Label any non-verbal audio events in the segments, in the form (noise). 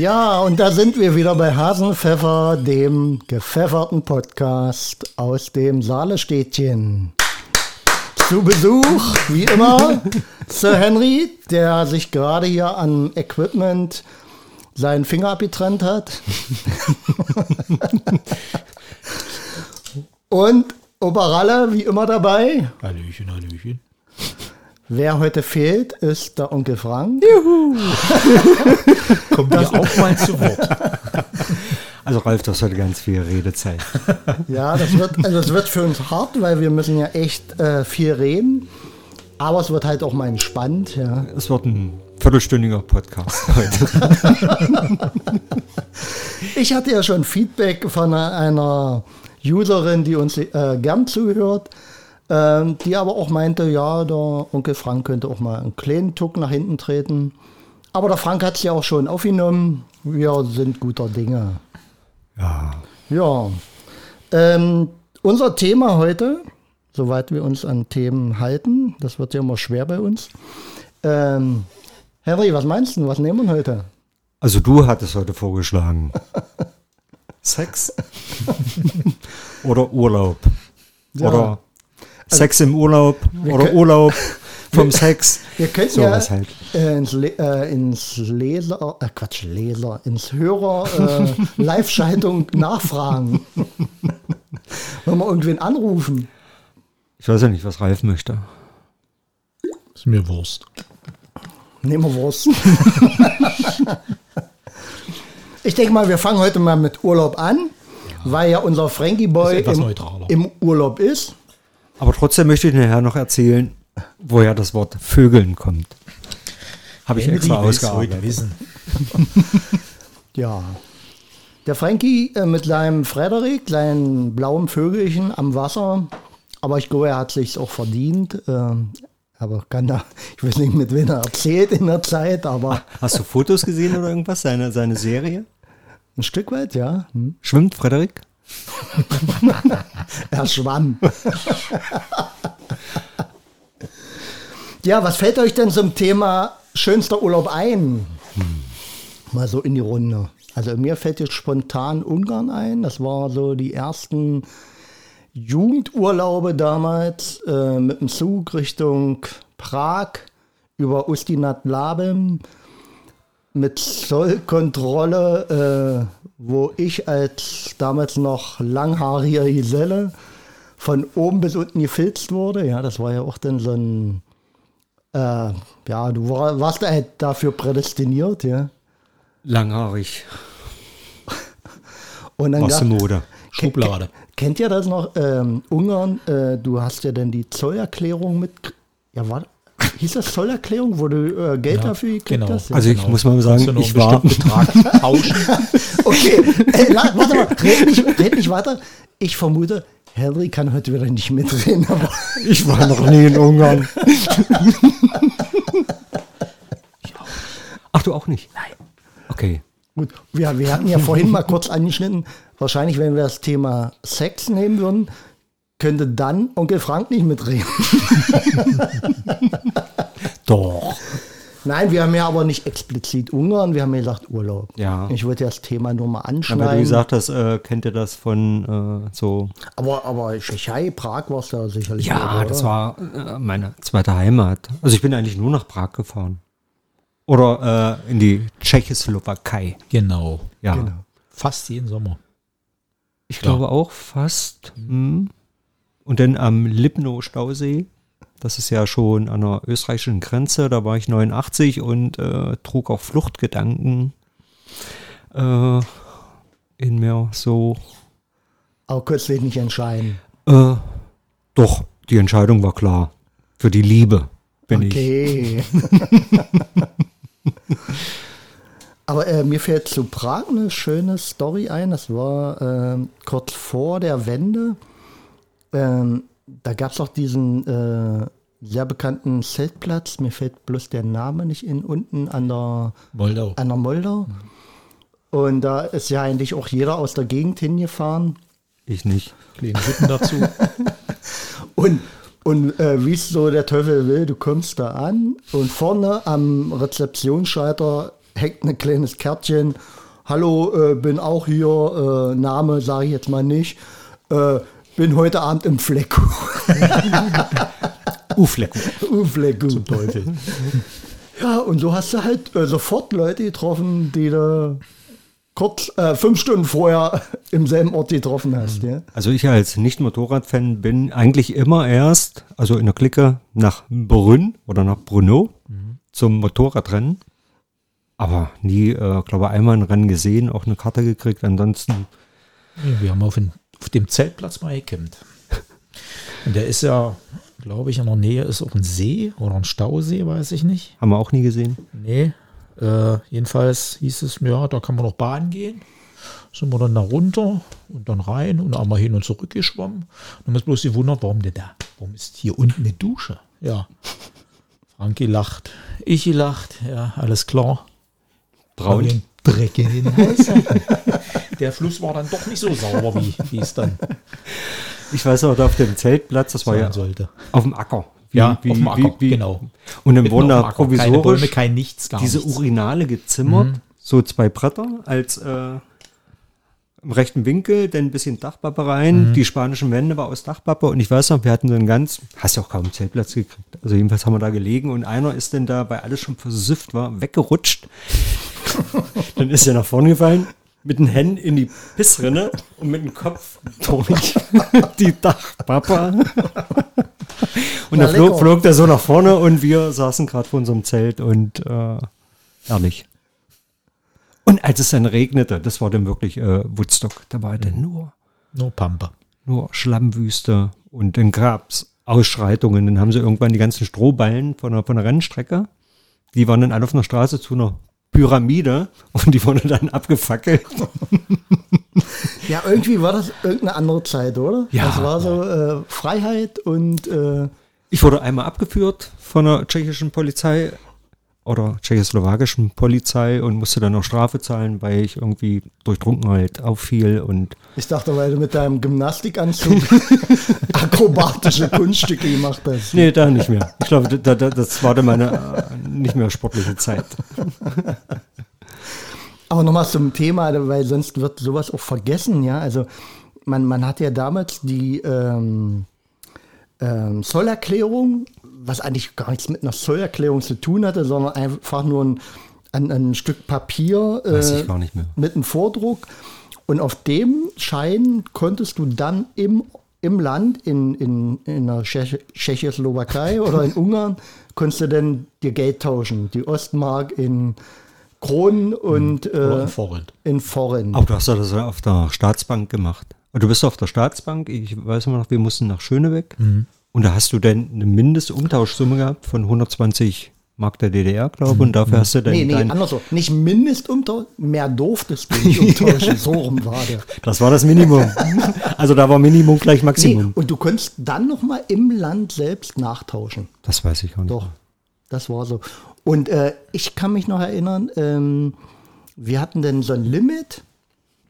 Ja, und da sind wir wieder bei Hasenpfeffer, dem gepfefferten Podcast aus dem Saalestädtchen. Zu Besuch, wie immer, (laughs) Sir Henry, der sich gerade hier an Equipment seinen Finger abgetrennt hat. (laughs) und Oberralle, wie immer dabei. Hallöchen, Hallöchen. Wer heute fehlt, ist der Onkel Frank. Juhu. (laughs) Kommt hier auch mal zu Wort. (laughs) Also Ralf, das hat ganz viel Redezeit. (laughs) Ja, das wird, also das wird für uns hart, weil wir müssen ja echt äh, viel reden. Aber es wird halt auch mal entspannt. Ja. Es wird ein viertelstündiger Podcast heute. ich hatte ja schon Feedback von einer Userin, die uns äh, gern zuhört, ähm, die aber auch meinte, ja, der Onkel Frank könnte auch mal einen kleinen Tuck nach hinten treten. Aber der Frank hat es ja auch schon aufgenommen. Wir sind guter Dinge. Ja. Ja. Ähm, unser Thema heute, soweit wir uns an Themen halten, das wird ja immer schwer bei uns. Ähm, Henry, was meinst du? Was nehmen wir heute? Also du hattest heute vorgeschlagen. (laughs) Sex? (laughs) oder Urlaub? Ja. Oder Sex im Urlaub? Oder können- Urlaub (laughs) vom Sex? Wir könnten So ja was halt. äh, ins, Le äh, ins Leser, äh, Quatsch, Leser, ins Hörer äh, (laughs) Live-Schaltung nachfragen. (laughs) Wenn wir irgendwen anrufen. Ich weiß ja nicht, was Ralf möchte. Ist mir Wurst. Nehmen wir Wurst. ich denke mal, wir fangen heute mal mit Urlaub an, weil ja unser Frankie Boy im, im Urlaub ist. Aber trotzdem möchte ich nachher noch erzählen, woher das Wort Vögeln kommt. Habe ich extra ausgearbeitet. wissen. (laughs) Ja. Der Frankie äh, mit seinem Frederik, kleinen blauen Vögelchen am Wasser. Aber ich glaube, er hat sich auch verdient. Ähm, aber kann da, (laughs) ich weiß nicht, mit wem er erzählt in der Zeit, aber Hast du Fotos gesehen oder irgendwas? Seine, seine Serie? ein Stück weit, ja. Hm. Schwimmt Frederik? (laughs) (laughs) Er schwamm. ja, was fällt euch denn zum Thema schönster Urlaub ein? Mal so in die Runde. Also mir fällt jetzt spontan Ungarn ein. Das war so die ersten Jugendurlaube damals äh, mit dem Zug Richtung Prag über Ustinat Labem mit Zollkontrolle, äh, wo ich als damals noch langhaariger Geselle von oben bis unten gefilzt wurde. Ja, das war ja auch dann so ein, äh, ja, du war, warst halt dafür prädestiniert, ja. Langhaarig. (laughs) Und dann der gab, Mode. Schublade. kennt ihr das noch? Ähm, Ungarn, äh, du hast ja dann die Zollerklärung mit, ja, war, hieß das Zollerklärung, wo du äh, Geld Ja, dafür gekriegt genau. hast? Ja. Also ich muss mal sagen, ich war, bestimmten Betrag (laughs) tauschen. (laughs) Okay, Ey, la, warte mal, red nicht, red nicht weiter. Ich vermute, Henry kann heute wieder nicht mitreden, aber (laughs) ich war noch nie in Ungarn. Ach, du auch nicht? Nein. Okay. gut. Wir, wir hatten ja vorhin mal kurz angeschnitten, wahrscheinlich, wenn wir das Thema Sex nehmen würden, könnte dann Onkel Frank nicht mitreden. (laughs) Doch. Nein, wir haben ja aber nicht explizit Ungarn, wir haben ja gesagt Urlaub. Ja. Ich wollte das Thema nur mal Aber anschneiden. du gesagt hast, äh, kennt ihr das von äh, so. aber, aber Tschechei, Prag war es da sicherlich. Ja, oder? das war äh, meine zweite Heimat. Also ich bin eigentlich nur nach Prag gefahren. Oder äh, in die Tschechoslowakei. Genau. Ja. Genau. Fast jeden Sommer. Ich glaube auch fast. Hm. Und dann am Lipno-Stausee. Das ist ja schon an der österreichischen Grenze. Da war ich 89 und äh, trug auch Fluchtgedanken äh, in mir so. Aber kürzlich nicht entscheiden. Äh, doch, die Entscheidung war klar. Für die Liebe bin ich. Okay. (laughs) Aber äh, mir fällt zu Prag eine schöne Story ein. Das war ähm, kurz vor der Wende. Ähm, da gab es auch diesen äh, sehr bekannten Zeltplatz. Mir fällt bloß der Name nicht in, unten an der, Moldau. an der Moldau. Und da ist ja eigentlich auch jeder aus der Gegend hingefahren. Ich nicht. Kleine Hütten dazu. (laughs) Und, und äh, wie es so der Teufel will, du kommst da an und vorne am Rezeptionsschalter hängt ein kleines Kärtchen. Hallo, äh, bin auch hier. Äh, Name sage ich jetzt mal nicht. Bin heute Abend im Flecko. (laughs) Uflecko. Uflecko. Zum Teufel. Ja, und so hast du halt äh, sofort Leute getroffen, die du kurz äh, fünf Stunden vorher (laughs) im selben Ort getroffen hast. Ja? Also ich als Nicht-Motorrad-Fan bin eigentlich immer erst, also in der Clique, nach Brünn oder nach Brunno zum Motorradrennen. Aber nie, äh, glaube einmal ein Rennen gesehen, auch eine Karte gekriegt. Ansonsten, Ja, wir haben auf, den, auf dem Zeltplatz mal gecampt. Und der ist ja, glaube ich, in der Nähe ist auch ein See oder ein Stausee, weiß ich nicht. haben wir auch nie gesehen. Nee. Äh, jedenfalls hieß es, ja, da kann man noch baden gehen. Sind wir dann da runter und dann rein und einmal hin und zurück geschwommen. Dann uns bloß gewundert, warum denn da? Warum ist hier unten eine Dusche? Ja. Frankie lacht. Ich gelacht. Ja, alles klar. Braun. Dreck in den Hals. (laughs) Der Fluss war dann doch nicht so sauber, wie, wie es dann Ich weiß auch, da auf dem Zeltplatz, das war ja sollte. auf dem Acker. Wie- Ja, wie- auf dem Acker, wie- wie- genau. Und dann wurden da Acker. Keine provisorisch Bäume, kein Nichts, gar diese nichts. Urinale gezimmert, so zwei Bretter als äh, im rechten Winkel, dann ein bisschen Dachpappe rein, die spanischen Wände war aus Dachpappe und ich weiß noch, wir hatten so einen ganz, hast ja auch kaum einen Zeltplatz gekriegt. Also jedenfalls haben wir da gelegen und einer ist dann da, weil alles schon versüfft war, weggerutscht. (laughs) dann ist er nach vorne gefallen, mit den Händen in die Pissrinne und mit dem Kopf durch (laughs) die Dachpappe. Und dann flog, flog der so nach vorne und wir saßen gerade vor unserem Zelt und äh, herrlich. Und als es dann regnete, das war dann wirklich äh, Woodstock, da war dann nur, Nur Pampe. nur Schlammwüste und dann gab es Ausschreitungen. Dann haben sie irgendwann die ganzen Strohballen von der, von der Rennstrecke, die waren dann alle auf einer Straße zu einer Pyramide und die wurden dann abgefackelt. Ja, irgendwie war das irgendeine andere Zeit, oder? Ja. Das war so äh, Freiheit und äh, Ich wurde einmal abgeführt von der tschechischen Polizei oder tschechoslowakischen Polizei und musste dann noch Strafe zahlen, weil ich irgendwie durch Trunkenheit auffiel und ich dachte, weil du mit deinem Gymnastikanzug (laughs) akrobatische Kunststücke gemacht hast. nee, da nicht mehr. Ich glaube, da, da, das war dann meine äh, nicht mehr sportliche Zeit. Aber nochmal zum Thema, weil sonst wird sowas auch vergessen, ja. Also man, man hat ja damals die ähm, ähm, Zollerklärung, was eigentlich gar nichts mit einer Zollerklärung zu tun hatte, sondern einfach nur ein, ein, ein Stück Papier äh, mit einem Vordruck. Und auf dem Schein konntest du dann im, im Land, in, in, in der Tschech Tschechoslowakei oder in (laughs) Ungarn, konntest du dann dir Geld tauschen. Die Ostmark in Kronen und äh, ein Forint. in Forint. Auch du hast das auf der Staatsbank gemacht. Du bist auf der Staatsbank, ich weiß immer noch, wir mussten nach Schönebeck. Und da hast du dann eine Mindestumtauschsumme gehabt von 120 Mark der DDR, glaube ich. Und dafür hast du dann Nee, nee, andersrum. Nicht Mindestumtausch, mehr durftest du nicht umtauschen. so rum war der. Das war das Minimum. (laughs) Also da war Minimum gleich Nee, Maximum. und du konntest dann nochmal im Land selbst nachtauschen. Das weiß ich auch nicht. Doch, das war so. Und äh, ich kann mich noch erinnern, ähm, wir hatten dann so ein Limit.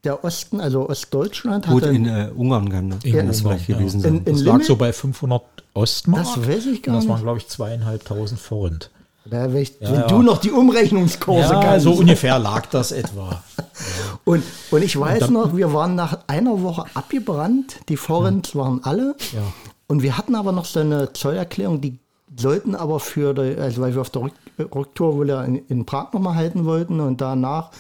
Der Osten, also Ostdeutschland, Gut, hatte in äh, Ungarn kann das, kann das vielleicht ja. gewesen sein. In- in Das lag Limit? so bei 500 Ostmark. Das weiß ich gar Und Das waren, nicht. glaube ich, zweieinhalbtausend Forint. Da, wenn ich, Ja, wenn ja. du noch die Umrechnungskurse Ja, kannst. so ungefähr lag das etwa. (laughs) Und, und ich weiß dann- noch, wir waren nach einer Woche abgebrannt. Die Forens waren alle. Ja. Und wir hatten aber noch so eine Zollerklärung, die sollten aber für, die, also weil wir auf der Rück, Rücktour wohl ja in, in Prag nochmal halten wollten und danach.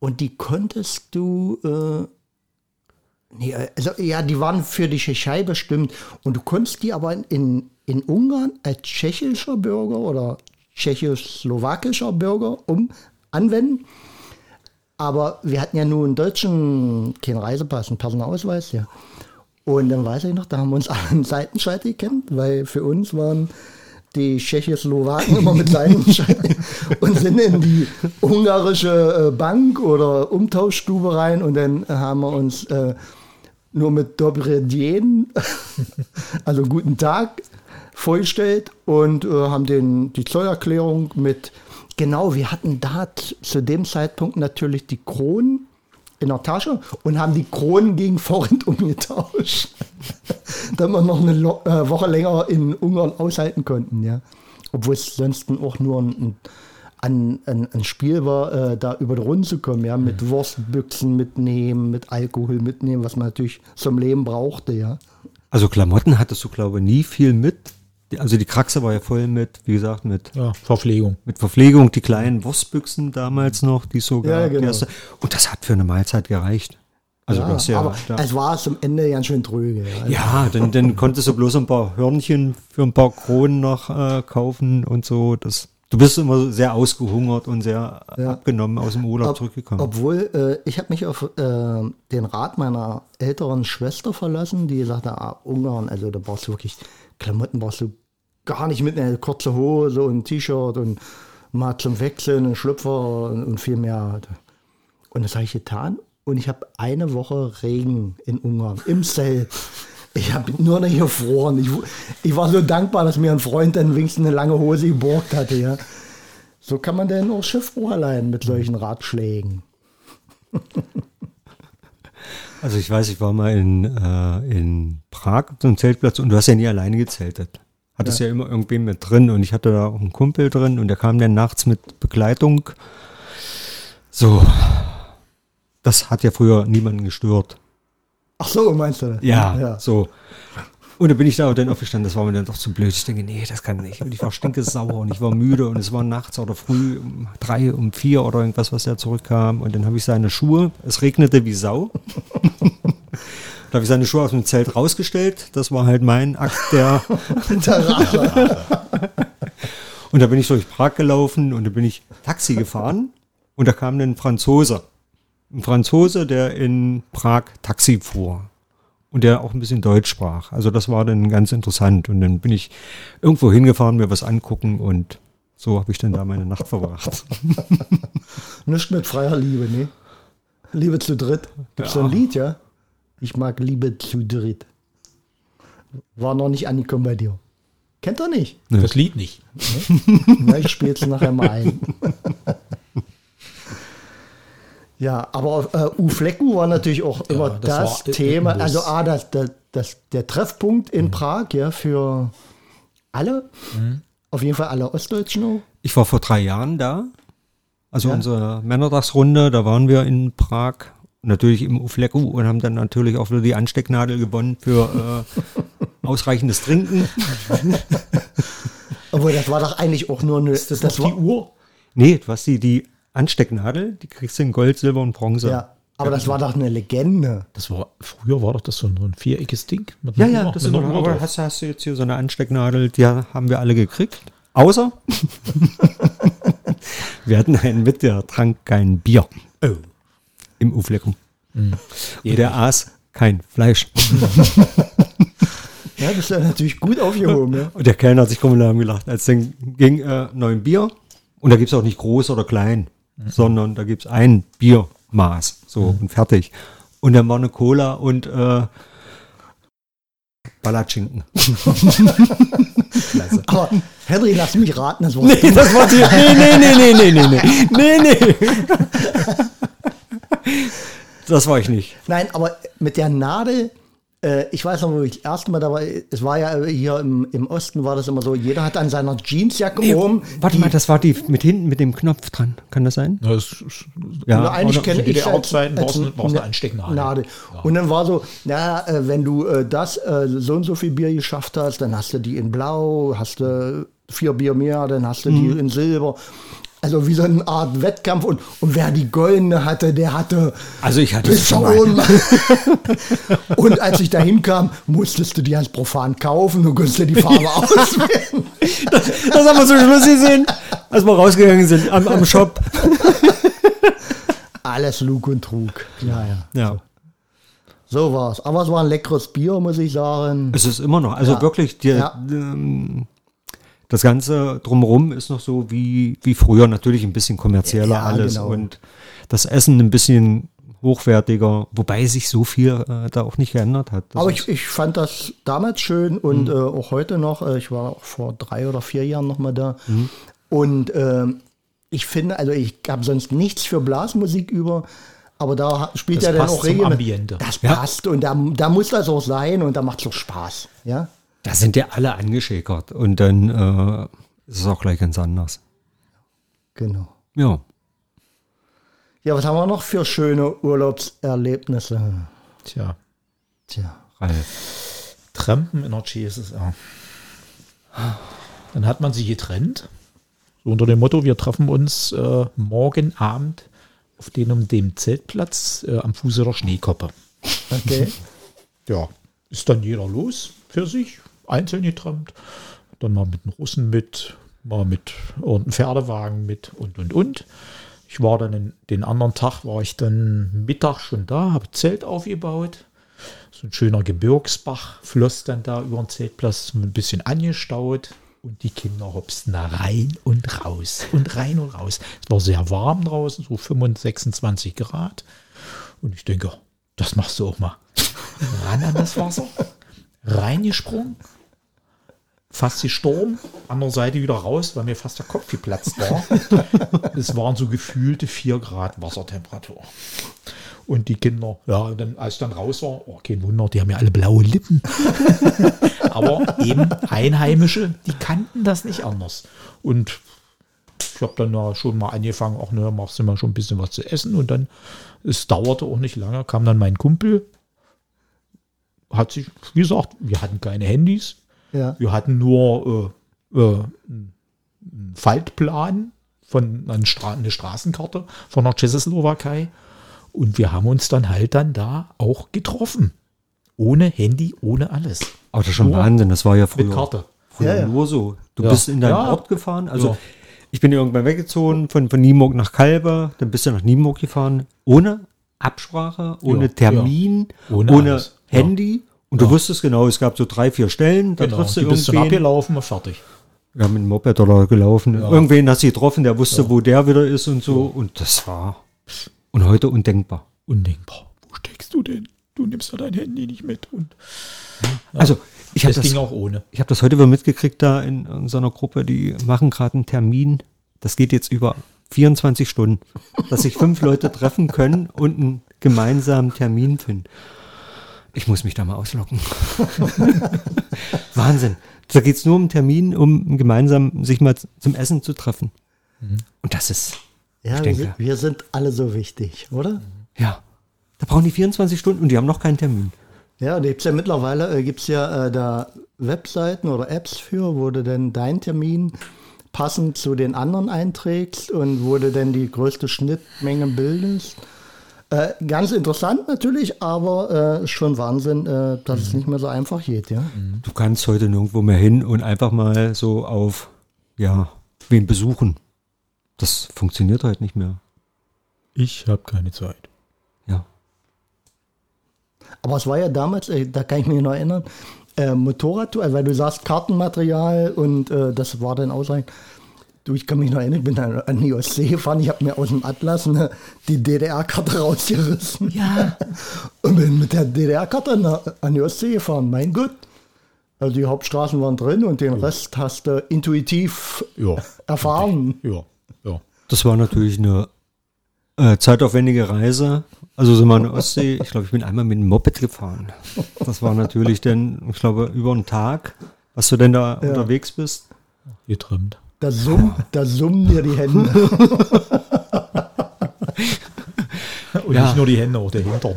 Und die konntest du, äh, nee, also ja, die waren für die Tschechei bestimmt. Und du konntest die aber in, in Ungarn als tschechischer Bürger oder tschechoslowakischer Bürger um anwenden. Aber wir hatten ja nur einen deutschen, keinen Reisepass, einen Personalausweis, ja. Und dann weiß ich noch, da haben wir uns alle (laughs) einen Seitenscheit gekannt, weil für uns waren die Tschechoslowaken immer mit Seitenschein (laughs) und sind in die ungarische äh, Bank oder Umtauschstube rein und dann haben wir uns äh, nur mit Dobre Dien, (laughs) also guten Tag, vorgestellt und äh, haben den, die Zollerklärung mit, genau, wir hatten da zu dem Zeitpunkt natürlich die Kronen in der Tasche und haben die Kronen gegen Forint (laughs) umgetauscht, damit wir noch eine Lo äh, Woche länger in Ungarn aushalten konnten, ja. Obwohl es sonst auch nur ein, ein an, ein Spiel war, äh, da über die Runde zu kommen, ja, mit Wurstbüchsen mitnehmen, mit Alkohol mitnehmen, was man natürlich zum Leben brauchte, ja. Also Klamotten hattest du, glaube ich, nie viel mit. Also die Kraxe war ja voll mit, wie gesagt, mit, Ja, Verpflegung. mit Verpflegung, die kleinen Wurstbüchsen damals noch, die so Ja, genau. erste. Und das hat für eine Mahlzeit gereicht. Also ja, das ja, aber da, es war zum Ende ganz schön tröge. Ja. Also, ja dann, dann konntest du bloß ein paar Hörnchen für ein paar Kronen noch äh, kaufen und so. Das, du bist immer sehr ausgehungert und sehr Ja. abgenommen aus dem Urlaub Ob, zurückgekommen. obwohl, äh, ich habe mich auf äh, den Rat meiner älteren Schwester verlassen, die sagte, ah, Ungarn, also da brauchst du wirklich, Klamotten brauchst du gar nicht mit einer kurze Hose und T-Shirt und mal zum Wechseln, einen Schlüpfer und, und viel mehr. Und das habe ich getan und ich habe eine Woche Regen in Ungarn, im Zelt. Ich habe nur noch gefroren. Ich, ich war so dankbar, dass mir ein Freund dann wenigstens eine lange Hose geborgt hatte. Ja. So kann man denn auch Schiffbruch allein mit solchen Ratschlägen. (laughs) Also ich weiß, ich war mal in, äh, in Prag auf so einem Zeltplatz und du hast ja nie alleine gezeltet. Hattest ja. immer irgendwen mit drin und ich hatte da auch einen Kumpel drin und der kam dann nachts mit Begleitung. So, das hat ja früher niemanden gestört. Ach so, meinst du das? Ja, so. Und da bin ich da dann aufgestanden, das war mir dann doch zu blöd. Ich denke, nee, das kann nicht. Und ich war stinkesauer und ich war müde und es war nachts oder früh um drei, um vier oder irgendwas, was er zurückkam. Und dann habe ich seine Schuhe, es regnete wie Sau. da habe ich seine Schuhe aus dem Zelt rausgestellt. Das war halt mein Akt der. (laughs) und da bin ich durch Prag gelaufen und da bin ich Taxi gefahren und da kam dann ein Franzose. Ein Franzose, der in Prag Taxi fuhr und der auch ein bisschen Deutsch sprach. Also das war dann ganz interessant. Und dann bin ich irgendwo hingefahren, mir was angucken und so habe ich dann da meine Nacht verbracht. (laughs) Nicht mit freier Liebe, ne? Liebe zu dritt. Gibt's so ein Lied, ja? Ich mag Liebe zu dritt. War noch nicht angekommen bei dir. Kennt ihr nicht? Das Lied nicht. Na, ich spiele es nachher mal ein. (laughs) ja, aber äh, U-Flecken war natürlich auch immer das das, Thema. Also A, das, das, das, der Treffpunkt in Prag, ja, für alle. Auf jeden Fall alle Ostdeutschen auch. Ich war vor drei Jahren da. Also Ja. unsere Männertagsrunde, da waren wir in Prag, natürlich im Ufleku und haben dann natürlich auch wieder die Anstecknadel gewonnen für äh, (laughs) ausreichendes Trinken. Obwohl, das war doch eigentlich auch nur eine. Das, noch war, die Uhr? Nee, hast die, die Anstecknadel, die kriegst du in Gold, Silber und Bronze. Ja, aber das war doch eine Legende. Das war, früher war doch das so ein, so ein viereckiges Ding. Mit Ja, ja, das mit ist Uhr aber hast, hast du jetzt hier so eine Anstecknadel, die haben wir alle gekriegt. Außer (laughs) wir hatten einen mit, der trank kein Bier Oh. im Uflekum. Und der aß kein Fleisch. (laughs) Ja, das ist ja natürlich gut aufgehoben. Ja. Und der Kellner hat sich kommunal gelacht, als dann ging äh, neun Bier. Und da gibt es auch nicht groß oder klein, sondern da gibt es ein Biermaß. So und fertig. Und dann war eine Cola und äh, Ballatschinken. Aber (laughs) Henry, lass mich raten, das war Nee, das war die. Nee, nee, nee, nee, nee, nee, nee. Nee, nee. (laughs) Das war ich nicht. Nein, aber mit der Nadel, ich weiß noch, wo ich das erste Mal da war, es war ja hier im, im Osten war das immer so, jeder hat an seiner Jeansjacke oben. Warte die- mal, das war die mit hinten mit dem Knopf dran. Kann das sein? Ja, das ist, Ja. Oder eigentlich kenne ich brauchst du- als brauchst du eine Ne- Anstecknadel. Nadel. Ja. Und dann war so, na, äh, wenn du äh, das äh, so und so viel Bier geschafft hast, dann hast du die in Blau, hast du vier Bier mehr, dann hast du die Mhm. in Silber. Also wie so eine Art Wettkampf und, und wer die goldene hatte, der hatte Also ich hatte es bis schon. (laughs) Und als ich da hinkam, musstest du die ganz profan kaufen und konntest dir die Farbe auswählen. (laughs) Das haben wir zum Schluss gesehen, als wir rausgegangen sind am, am Shop. (laughs) Alles Lug und Trug. Ja, ja. Ja. So war's. Aber es war ein leckeres Bier, muss ich sagen. Es ist immer noch, also Ja. wirklich, die, Ja. ähm, das Ganze drumherum ist noch so wie, wie früher, natürlich ein bisschen kommerzieller Ja, alles genau. und das Essen ein bisschen hochwertiger, wobei sich so viel äh, da auch nicht geändert hat. Das Aber ich, ich fand das damals schön und äh, auch heute noch. Äh, ich war auch vor drei oder vier Jahren noch mal da. Und ähm, ich finde, also ich habe sonst nichts für Blasmusik über, aber da spielt Das ja dann auch regelmäßig. Das Ja. passt und da, da muss das auch sein und da macht es auch Spaß. Ja? Da sind ja alle angeschäkert und dann äh, ist es auch gleich ganz anders. Genau. Ja. Ja, was haben wir noch für schöne Urlaubserlebnisse? Tja, Tja. Ralf. Trampen in der GSSR. Dann hat man sich getrennt. So unter dem Motto, wir treffen uns äh, morgen Abend auf dem, um dem Zeltplatz äh, am Fuße der Schneekoppe. Okay. (laughs) Ja, ist dann jeder los für sich, einzeln getrennt. Dann mal mit den Russen mit, mal mit irgendeinem Pferdewagen mit und und und. Ich war dann in, den anderen Tag, war ich dann Mittag schon da, habe Zelt aufgebaut. So ein schöner Gebirgsbach floss dann da über den Zeltplatz, ein bisschen angestaut. Und die Kinder hopsten da rein und raus und rein und raus. Es war sehr warm draußen, so 25, 26 Grad. Und ich denke, das machst du auch mal. Ran an das Wasser, reingesprungen, fast gestorben, andere Seite wieder raus, weil mir fast der Kopf geplatzt war. (laughs) Es waren so gefühlte 4 Grad Wassertemperatur. Und die Kinder, ja, dann, als ich dann raus war, oh, kein Wunder, die haben ja alle blaue Lippen. (laughs) Aber eben Einheimische, die kannten das nicht anders. Und ich habe dann ja schon mal angefangen, auch ne, machst du mal schon ein bisschen was zu essen. Und dann, es dauerte auch nicht lange, kam dann mein Kumpel, hat sich, wie gesagt, wir hatten keine Handys, Ja. wir hatten nur äh, äh, einen Faltplan von einer, Stra eine Straßenkarte von der Tschechoslowakei. Und wir haben uns dann halt dann da auch getroffen. Ohne Handy, ohne alles. Aber das ist schon Nur Wahnsinn. Das war ja Mit früher, Karte. früher Ja, ja. nur so. Du Ja. bist in deinen Ja. Ort gefahren. Also Ja. ich bin irgendwann weggezogen von, von Nienburg nach Kalbe. Dann bist du nach Nienburg gefahren. Ohne Absprache, ohne Ja, Termin, Ohne ohne. Handy. Und du wusstest genau, es gab so drei, vier Stellen. Da Genau, triffst du die bist dann irgendwen. abgelaufen und fertig. Ja, mit dem Moped oder gelaufen. Irgendwen hast du getroffen, der wusste, wo der wieder ist und so. Und das war. Und heute undenkbar. Undenkbar. Wo steckst du denn? Du nimmst ja dein Handy nicht mit. Und Also, ich habe das, das, ging auch ohne. ich hab das heute wieder mitgekriegt da in, in so einer Gruppe, die machen gerade einen Termin. Das geht jetzt über 24 Stunden, dass sich fünf Leute treffen können und einen gemeinsamen Termin finden. Ich muss mich da mal auslocken. (laughs) Wahnsinn. Da geht es nur um einen Termin, um gemeinsam sich mal zum Essen zu treffen. Und das ist, Ja, Ich wir denke. sind, wir sind alle so wichtig, oder? ja, da brauchen die 24 Stunden und die haben noch keinen Termin. Ja, da gibt's ja mittlerweile äh, gibt's ja äh, da Webseiten oder Apps für, wo du denn deinen Termin passend zu den anderen einträgst und wo du denn die größte Schnittmenge bildest. Äh, ganz interessant natürlich, aber äh, schon Wahnsinn, äh, dass es nicht mehr so einfach geht, ja. Du kannst heute nirgendwo mehr hin und einfach mal so auf, ja, wen besuchen. Das funktioniert halt nicht mehr. Ich habe keine Zeit. Ja. Aber es war ja damals, äh, da kann ich mich noch erinnern, äh, Motorradtour, weil du sagst Kartenmaterial und äh, das war dann ausreichend. Du, ich kann mich noch erinnern, ich bin dann an die Ostsee gefahren, ich habe mir aus dem Atlas ne, die DDR-Karte (laughs) rausgerissen. Ja. Und bin mit der DDR-Karte an die Ostsee gefahren, mein Gott. Also die Hauptstraßen waren drin und den Rest hast du intuitiv Ja. erfahren. Ja. Ja. Das war natürlich eine äh, zeitaufwendige Reise. Also sind wir an der Ostsee. Ich glaube, ich bin einmal mit dem Moped gefahren. Das war natürlich dann, ich glaube, über einen Tag, was du denn da unterwegs bist. Getrimmt. Da, summ, da summen dir die Hände. (laughs) Und Ja. nicht nur die Hände, auch der Hintern.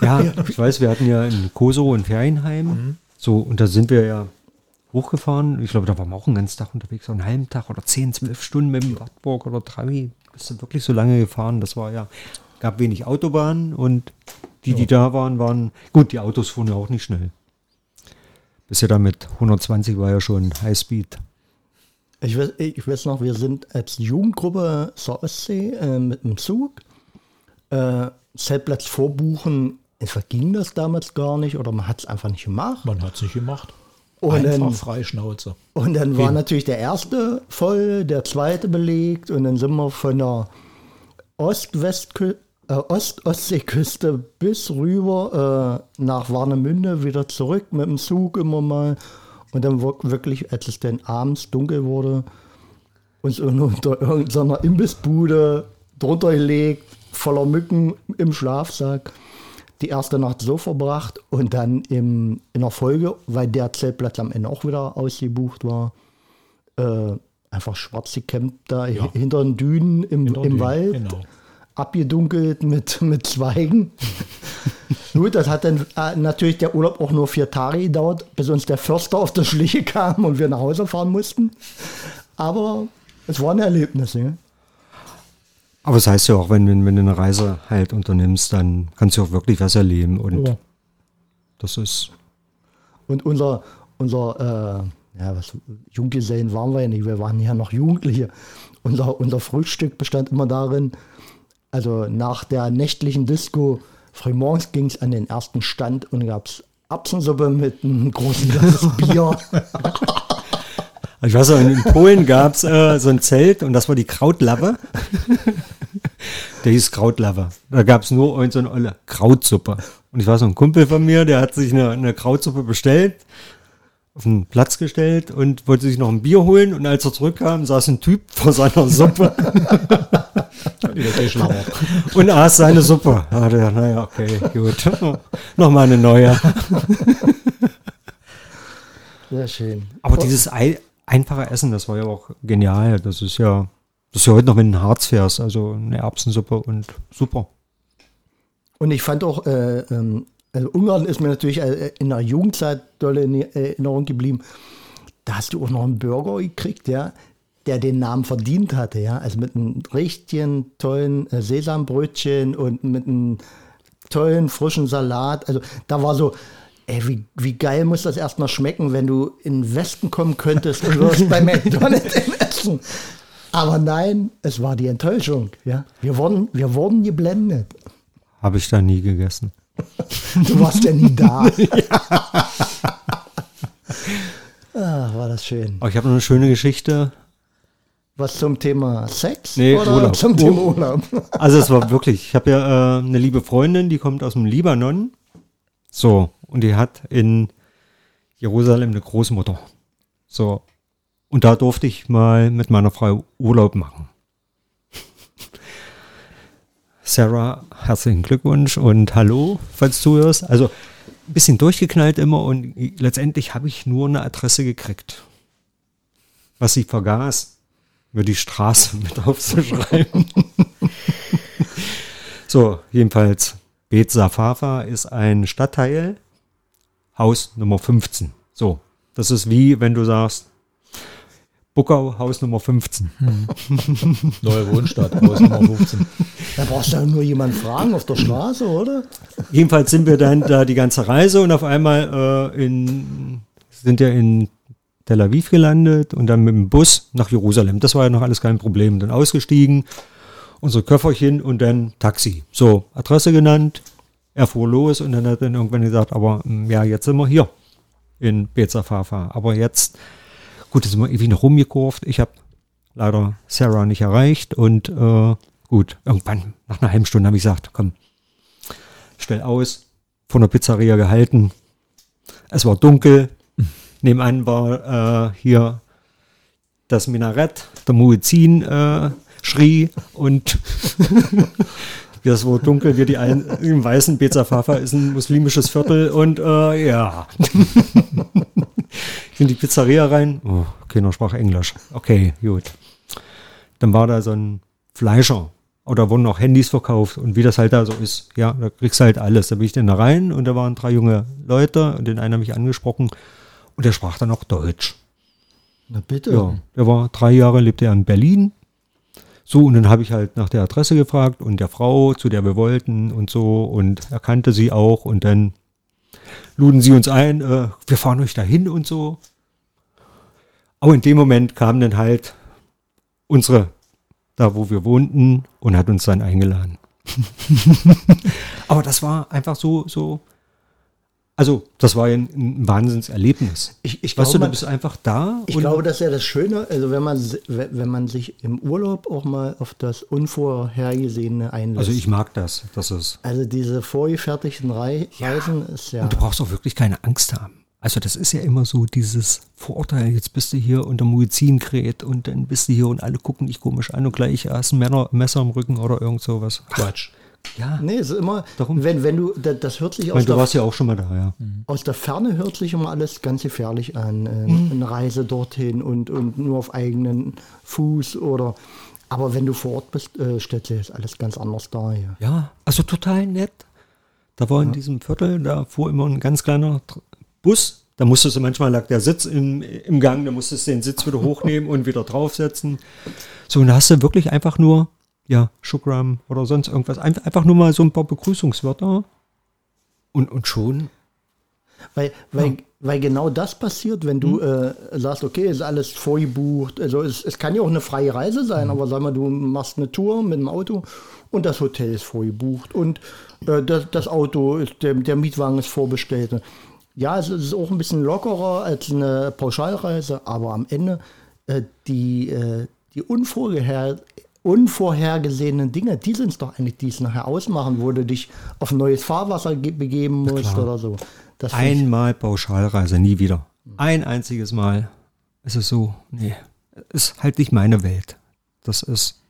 Ja, ich weiß, wir hatten ja in Kosovo ein Ferienheim. So, und da sind wir ja hochgefahren. Ich glaube, da waren wir auch einen ganzen Tag unterwegs, so einen halben Tag oder 10, 12 Stunden mit dem Wartburg oder Trabi. Bist du wirklich so lange gefahren? Das war ja, gab wenig Autobahnen und die, die da waren, waren, gut, die Autos fuhren ja auch nicht schnell. Bis ja damit 120 war ja schon Highspeed. Ich weiß, ich weiß noch, wir sind als Jugendgruppe zur Ostsee äh, mit dem Zug. Äh, Zeltplatz vorbuchen, es ging das damals gar nicht oder man hat es einfach nicht gemacht. Man hat es nicht gemacht. Und Einfach dann- frei Schnauze. Und dann war Eben. natürlich der erste voll, der zweite belegt und dann sind wir von der Ost-Westkü äh, Ost-Ostseeküste bis rüber äh, nach Warnemünde wieder zurück mit dem Zug immer mal. Und dann wir- wirklich, als es dann abends dunkel wurde, uns un- unter irgendeiner Imbissbude drunter gelegt, voller Mücken im Schlafsack. Die erste Nacht so verbracht und dann im, in der Folge, weil der Zeltplatz am Ende auch wieder ausgebucht war, äh, einfach schwarz gekämmt da ja. hinter den Dünen im, im Dünen, Wald. Genau. Abgedunkelt mit, (laughs) mit Zweigen. Gut, (laughs) das hat dann äh, natürlich der Urlaub auch nur vier Tage gedauert, bis uns der Förster auf der Schliche kam und wir nach Hause fahren mussten. Aber es war ein Erlebnis. Ne? Aber das heißt ja auch, wenn, wenn, wenn du eine Reise halt unternimmst, dann kannst du auch wirklich was erleben. Und ja. das ist. Und unser, unser äh, ja, was, Junggesellen waren wir ja nicht, wir waren ja noch Jugendliche. Unser, unser Frühstück bestand immer darin, also nach der nächtlichen Disco, frühmorgens ging es an den ersten Stand und gab es Erbsensuppe mit einem großen Glas (laughs) Bier. Ich weiß noch, in Polen gab es äh, so ein Zelt und das war die Krautlappe. der hieß Krautlappe. Da gab es nur so eine olle Krautsuppe. Und ich weiß noch, ein Kumpel von mir, der hat sich eine, eine Krautsuppe bestellt, auf den Platz gestellt und wollte sich noch ein Bier holen. Und als er zurückkam, saß ein Typ vor seiner Suppe. und aß seine Suppe. Da hat er, naja, okay, gut. Nochmal eine neue. Sehr schön. Aber dieses Ei, einfache Essen, das war ja auch genial. Das ist ja, das ist ja heute noch, du in Harz fährst, also eine Erbsensuppe und super. Und ich fand auch, äh, ähm, also Ungarn ist mir natürlich äh, in der Jugendzeit doll in Erinnerung geblieben. Da hast du auch noch einen Burger gekriegt, ja, der den Namen verdient hatte, ja. Also mit einem richtigen tollen äh, Sesambrötchen und mit einem tollen frischen Salat. Also da war so, Ey, wie, wie geil muss das erstmal schmecken, wenn du in den Westen kommen könntest und wirst bei McDonalds (laughs) essen. Aber nein, es war die Enttäuschung. Ja? Wir, wurden, wir wurden geblendet. Habe ich da nie gegessen. Du warst ja nie da. (laughs) ja. (laughs) ah, war das schön. Aber ich habe noch eine schöne Geschichte. Was zum Thema Sex? Nee, oder Urlaub. zum Thema Urlaub? (laughs) also es war wirklich, ich habe ja äh, eine liebe Freundin, die kommt aus dem Libanon. So, und die hat in Jerusalem eine Großmutter. So. Und da durfte ich mal mit meiner Frau Urlaub machen. Sarah, herzlichen Glückwunsch und hallo, falls du hörst. Also ein bisschen durchgeknallt immer und letztendlich habe ich nur eine Adresse gekriegt. Was sie vergaß, mir die Straße (laughs) mit aufzuschreiben. (laughs) so, jedenfalls, Bet Safafa ist ein Stadtteil Haus Nummer 15. So, das ist wie, wenn du sagst, Buckau, Haus Nummer 15. Hm. (laughs) Neue Wohnstadt, Haus Nummer 15. Da brauchst du ja nur jemanden fragen auf der Straße, oder? Jedenfalls sind wir dann da die ganze Reise und auf einmal äh, in, sind ja in Tel Aviv gelandet und dann mit dem Bus nach Jerusalem. Das war ja noch alles kein Problem. Dann ausgestiegen, unsere Köfferchen und dann Taxi. So, Adresse genannt, er fuhr los und dann hat er irgendwann gesagt, aber hm, ja, jetzt sind wir hier in Bezafafa. Aber jetzt, gut, jetzt sind wir ewig noch rumgekurvt. Ich habe leider Sarah nicht erreicht und äh, gut, irgendwann nach einer halben Stunde habe ich gesagt, komm, stell aus, von der Pizzeria gehalten. Es war dunkel. (laughs) Nebenan war äh, hier das Minarett, der Muezzin äh, schrie und (laughs) das wo dunkel, wir die ein, im weißen Bezafafa ist ein muslimisches Viertel und äh, ja. (laughs) ich in die Pizzeria rein. Oh, keiner sprach Englisch. Okay, gut. Dann war da so ein Fleischer. Oder wurden auch Handys verkauft und wie das halt da so ist. Ja, da kriegst du halt alles. Da bin ich dann da rein und da waren drei junge Leute und den einen habe ich angesprochen und der sprach dann auch Deutsch. Na bitte. Ja, der war drei Jahre, lebte er in Berlin so, und dann habe ich halt nach der Adresse gefragt und der Frau, zu der wir wollten und so, und er kannte sie auch und dann luden sie uns ein, äh, wir fahren euch dahin und so. Aber in dem Moment kam dann halt unsere, da wo wir wohnten, und hat uns dann eingeladen. (laughs) Aber das war einfach so, so also, das war ein, ein Wahnsinnserlebnis. Ich, ich weißt glaube, du, du bist einfach da. Ich glaube, das ist ja das Schöne, also wenn man, wenn man sich im Urlaub auch mal auf das Unvorhergesehene einlässt. Also ich mag das. das ist also diese vorgefertigten Reisen ja. ist ja. Und du brauchst auch wirklich keine Angst haben. Also das ist ja immer so dieses Vorurteil, jetzt bist du hier unter Muizzinkret und dann bist du hier und alle gucken dich komisch an und gleich hast ein Messer im Rücken oder irgend sowas. Quatsch. Ja. Nee, es ist immer, Darum- wenn, wenn du, das, das hört sich Ich aus meine, du der, warst ja auch schon mal da, ja. aus der Ferne hört sich immer alles ganz gefährlich an. Äh, Mhm. Eine Reise dorthin und, und nur auf eigenen Fuß oder, aber wenn du vor Ort bist, äh, stellt sich das alles ganz anders dar. Ja. Ja, also total nett. Da war in diesem Viertel, da fuhr immer ein ganz kleiner Bus. Da musstest du manchmal lag der Sitz im, im Gang, da musstest du den Sitz wieder hochnehmen und wieder draufsetzen. So, und da hast du wirklich einfach nur, ja, Shukram oder sonst irgendwas, einfach, einfach nur mal so ein paar Begrüßungswörter. Und, und schon, Weil, weil, weil genau das passiert, wenn du äh, sagst, okay, ist alles vorgebucht. Also es, es kann ja auch eine freie Reise sein, aber sag mal, du machst eine Tour mit dem Auto und das Hotel ist vorgebucht und äh, das, das Auto, ist, der, der Mietwagen ist vorbestellt. Ja, es ist auch ein bisschen lockerer als eine Pauschalreise, aber am Ende äh, die, äh, die unvorher, unvorhergesehenen Dinge, die sind es doch eigentlich, die es nachher ausmachen, wo du dich auf neues Fahrwasser ge- begeben musst oder so. Das einmal Pauschalreise, nie wieder. Ein einziges Mal. Es ist so, nee, ist halt nicht meine Welt. Das ist,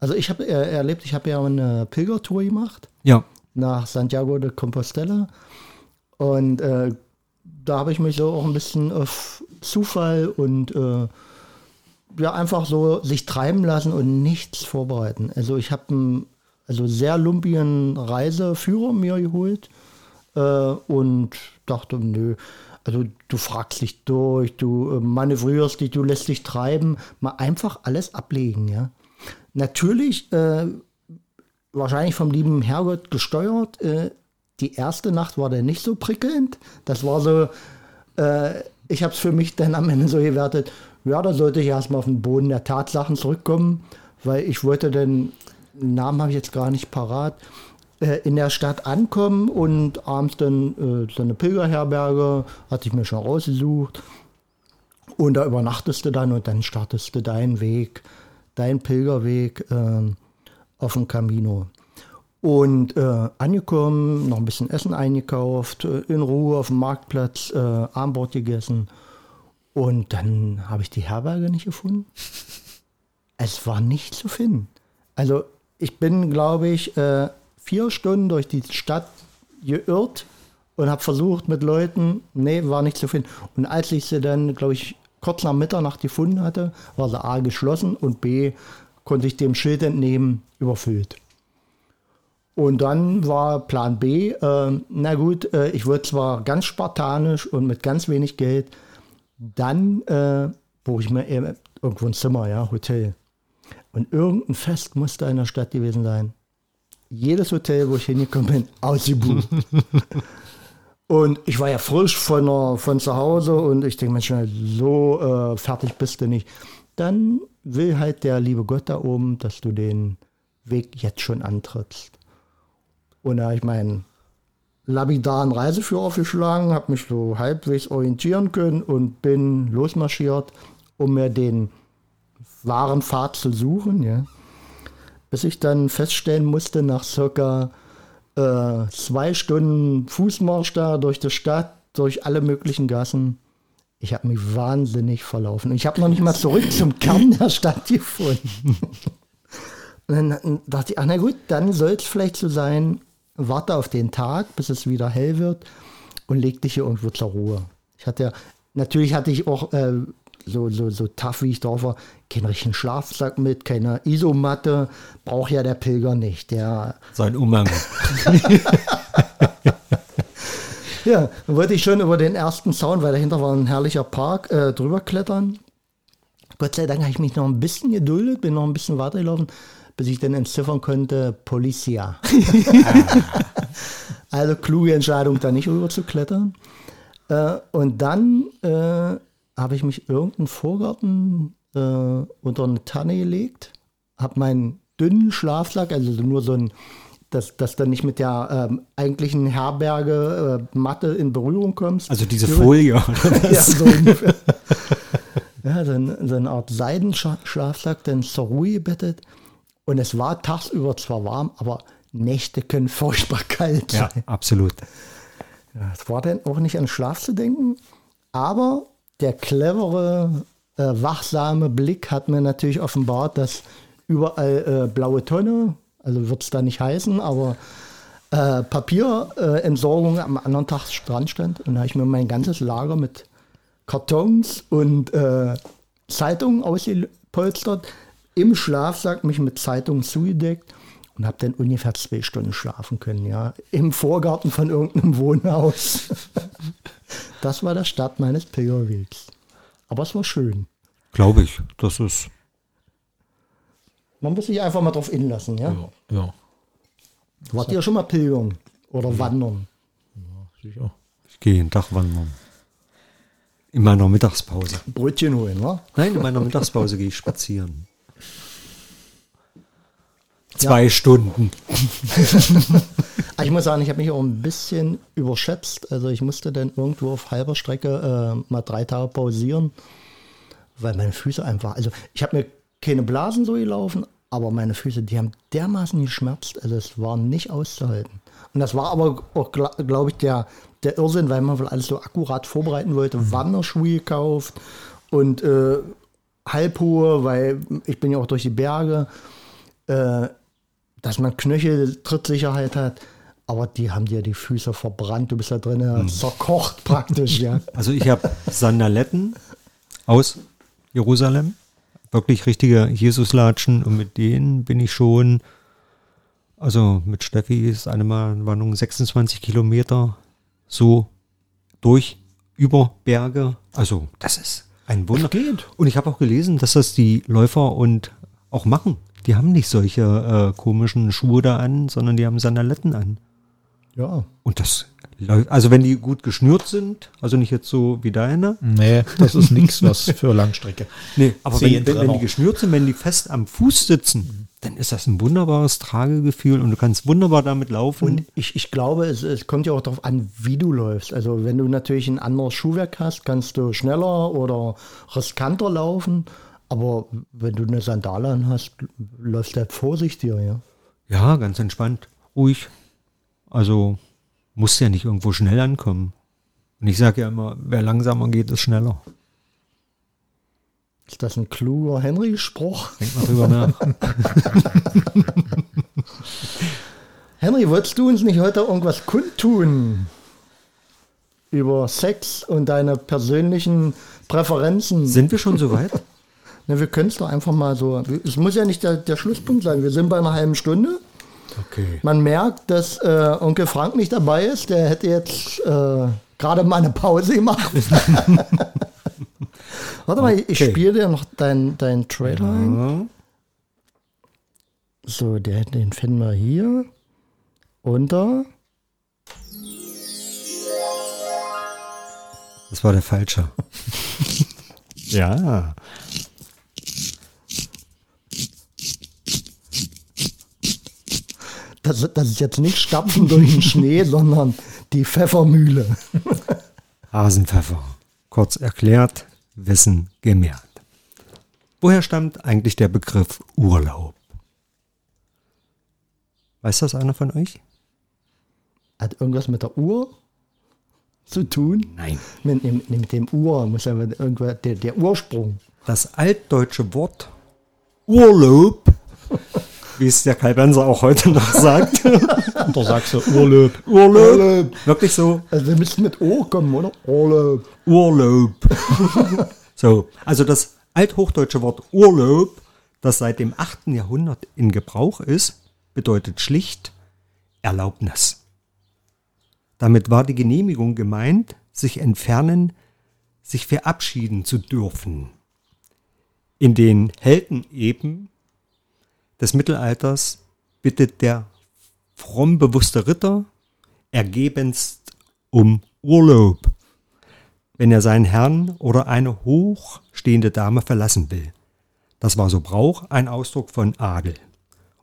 Also ich habe äh, erlebt, ich habe ja eine Pilgertour gemacht ja, nach Santiago de Compostela und äh, da habe ich mich so auch ein bisschen auf Zufall und äh, ja einfach so sich treiben lassen und nichts vorbereiten. Also ich habe einen also sehr lumpigen Reiseführer mir geholt äh, und dachte, nö, also du fragst dich durch, du äh, manövrierst dich, du lässt dich treiben, mal einfach alles ablegen, ja. Natürlich, äh, wahrscheinlich vom lieben Herrgott gesteuert, äh, die erste Nacht war dann nicht so prickelnd. Das war so, äh, ich habe es für mich dann am Ende so gewertet, ja, da sollte ich erstmal auf den Boden der Tatsachen zurückkommen, weil ich wollte den Namen habe ich jetzt gar nicht parat, äh, in der Stadt ankommen und abends dann äh, so eine Pilgerherberge, hatte ich mir schon rausgesucht. Und da übernachtest du dann und dann startest du deinen Weg, deinen Pilgerweg ähm, auf dem Camino. Und äh, angekommen, noch ein bisschen Essen eingekauft, äh, in Ruhe auf dem Marktplatz äh, Armbrot gegessen. Und dann habe ich die Herberge nicht gefunden. Es war nicht zu finden. Also ich bin, glaube ich, äh, vier Stunden durch die Stadt geirrt und habe versucht mit Leuten, nee, war nicht zu finden. Und als ich sie dann, glaube ich, kurz nach Mitternacht gefunden hatte, war sie A geschlossen und B konnte ich dem Schild entnehmen, überfüllt. Und dann war Plan B, äh, na gut, äh, ich wurde zwar ganz spartanisch und mit ganz wenig Geld, dann äh, buche ich mir eben irgendwo ein Zimmer, ja, Hotel. Und irgendein Fest musste in der Stadt gewesen sein. Jedes Hotel, wo ich hingekommen bin, ausgebucht. (laughs) und ich war ja frisch von, der, von zu Hause und ich denke mir so äh, fertig bist du nicht. Dann will halt der liebe Gott da oben, dass du den Weg jetzt schon antrittst. Und da ich meinen lapidaren Reiseführer aufgeschlagen, habe mich so halbwegs orientieren können und bin losmarschiert, um mir den wahren Pfad zu suchen. Ja. Bis ich dann feststellen musste, nach circa äh, zwei Stunden Fußmarsch da durch die Stadt, durch alle möglichen Gassen, ich habe mich wahnsinnig verlaufen. Ich habe noch nicht mal zurück zum Kern der Stadt gefunden. (laughs) Und dann dachte ich, ach na gut, dann soll es vielleicht so sein, warte auf den Tag, bis es wieder hell wird und leg dich hier irgendwo zur Ruhe. Ich hatte ja, natürlich hatte ich auch äh, so, so, so tough wie ich drauf war, keinen richtigen Schlafsack mit, keine Isomatte, braucht ja der Pilger nicht. Der, sein Umhang. (laughs) ja, dann wollte ich schon über den ersten Zaun, weil dahinter war ein herrlicher Park, äh, drüber klettern. Gott sei Dank habe ich mich noch ein bisschen geduldet, bin noch ein bisschen weitergelaufen, bis ich dann entziffern konnte, Policia. (laughs) also kluge Entscheidung, da nicht rüber zu klettern. Äh, und dann äh, habe ich mich irgendeinen Vorgarten äh, unter eine Tanne gelegt, habe meinen dünnen Schlafsack, also nur so ein, dass, dass du nicht mit der ähm, eigentlichen Herberge äh, Matte in Berührung kommst. Also diese Folie. (laughs) ja, so ungefähr. (laughs) ja, so, ein, so eine Art Seidenschlafsack, dann zur Ruhe gebettet. Und es war tagsüber zwar warm, aber Nächte können furchtbar kalt ja, sein. absolut. Ja, es war dann auch nicht an Schlaf zu denken, aber der clevere, äh, wachsame Blick hat mir natürlich offenbart, dass überall äh, blaue Tonne, Also wird es da nicht heißen, aber äh, Papierentsorgung am anderen Tag Strand stand und da habe ich mir mein ganzes Lager mit Kartons und äh, Zeitungen ausgepolstert, im Schlafsack mich mit Zeitungen zugedeckt und habe dann ungefähr zwei Stunden schlafen können, ja, im Vorgarten von irgendeinem Wohnhaus. (laughs) das war der Start meines Pilgerwegs. Aber es war schön. Glaube ich. Das ist. Man muss sich einfach mal drauf inlassen, ja. Ja, ja, Wart ihr schon mal pilgern oder wandern? sicher. Ich gehe jeden Tag wandern. In meiner Mittagspause. Brötchen holen, wa? Nein, in meiner Mittagspause gehe ich spazieren. Zwei Stunden. Ah, (laughs) Ich muss sagen, ich habe mich auch ein bisschen überschätzt. Also ich musste dann irgendwo auf halber Strecke äh, mal drei Tage pausieren, weil meine Füße einfach, also ich habe mir keine Blasen so gelaufen, aber meine Füße, die haben dermaßen geschmerzt, also es war nicht auszuhalten. Und das war aber auch, glaube ich, der, der Irrsinn, weil man wohl alles so akkurat vorbereiten wollte. Wanderschuhe gekauft und äh, halbhohe, weil ich bin ja auch durch die Berge, äh, dass man Knöchel, Trittsicherheit hat. Aber die haben dir die Füße verbrannt, du bist da drin zerkocht praktisch, ja. (laughs) Also ich habe Sandaletten aus Jerusalem. Wirklich richtige Jesuslatschen und mit denen bin ich schon, also mit Steffi ist eine Wanderung 26 Kilometer so durch über Berge. Also das ist ein Wunder. Und ich habe auch gelesen, dass das die Läufer und auch machen. Die haben nicht solche äh, komischen Schuhe da an, sondern die haben Sandaletten an. Ja. Und das läuft, also wenn die gut geschnürt sind, also nicht jetzt so wie deine, Nee, das ist nichts was für Langstrecke. (laughs) Nee, aber wenn, wenn, wenn die geschnürt sind, wenn die fest am Fuß sitzen, dann ist das ein wunderbares Tragegefühl und du kannst wunderbar damit laufen. Und ich, ich glaube, es, es kommt ja auch darauf an, wie du läufst. Also wenn du natürlich ein anderes Schuhwerk hast, kannst du schneller oder riskanter laufen. Aber wenn du eine Sandale an hast, läufst du halt vorsichtiger, ja. ja, ganz entspannt, ruhig. Also musst ja nicht irgendwo schnell ankommen. Und ich sage ja immer, wer langsamer geht, ist schneller. Ist das ein kluger Henry-Spruch? Denk mal drüber nach. (laughs) Henry, wolltest du uns nicht heute irgendwas kundtun? Über Sex und deine persönlichen Präferenzen? Sind wir schon so weit? Na, wir können es doch einfach mal so. Es muss ja nicht der, der Schlusspunkt sein. Wir sind bei einer halben Stunde. Okay. Man merkt, dass äh, Onkel Frank nicht dabei ist. Der hätte jetzt äh, gerade mal eine Pause gemacht. (laughs) Warte mal, ich Okay. spiele dir noch deinen dein Trailer ein. Ja. So, der, den finden wir hier. Unter. Das war der falsche. (laughs) ja. Das, das ist jetzt nicht Stapfen durch den Schnee, (laughs) sondern die Pfeffermühle. Hasenpfeffer. Kurz erklärt, Wissen gemehrt. Woher stammt eigentlich der Begriff Urlaub? Weiß das einer von euch? Hat irgendwas mit der Uhr zu tun? Nein. Mit, mit, mit dem Uhr muss ja irgendwas, der, der Ursprung. Das altdeutsche Wort Urlaub, wie es der Kalbenser auch heute noch (laughs) sagt. Und da sagst du Urlaub. Urlaub. Wirklich so Also wir müssen mit O kommen, oder? Urlaub. Urlaub. (laughs) so, also das althochdeutsche Wort Urlaub, das seit dem 8. Jahrhundert in Gebrauch ist, bedeutet schlicht Erlaubnis. Damit war die Genehmigung gemeint, sich entfernen, sich verabschieden zu dürfen. In den Helden eben des Mittelalters bittet der fromm bewusste Ritter ergebenst um Urlaub wenn er seinen Herrn oder eine hochstehende Dame verlassen will. Das war so Brauch, ein Ausdruck von Adel.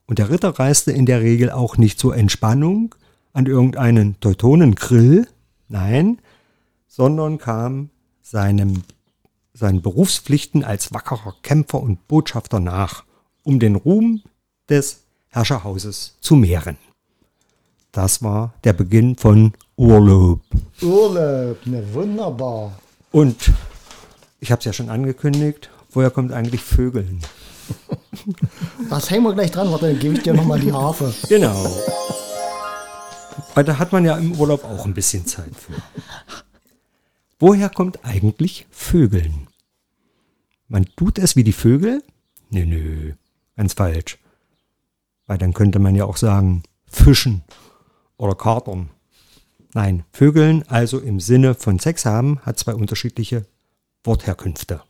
Und der Ritter reiste in der Regel auch nicht zur Entspannung an irgendeinen Teutонengrill, nein, sondern kam seinem, seinen Berufspflichten als wackerer Kämpfer und Botschafter nach, um den Ruhm des Herrscherhauses zu mehren. Das war der Beginn von Urlaub. Urlaub, ne, wunderbar. Und ich habe es ja schon angekündigt, woher kommt eigentlich Vögeln? (laughs) Das hängen wir gleich dran, warte, dann gebe ich dir nochmal die Harfe. Genau. Weil da hat man ja im Urlaub auch ein bisschen Zeit für. Woher kommt eigentlich Vögeln? Man tut es wie die Vögel? Nö, nö, ganz falsch. Weil dann könnte man ja auch sagen, fischen oder katern. Nein, Vögeln, also im Sinne von Sex haben, hat zwei unterschiedliche Wortherkünfte.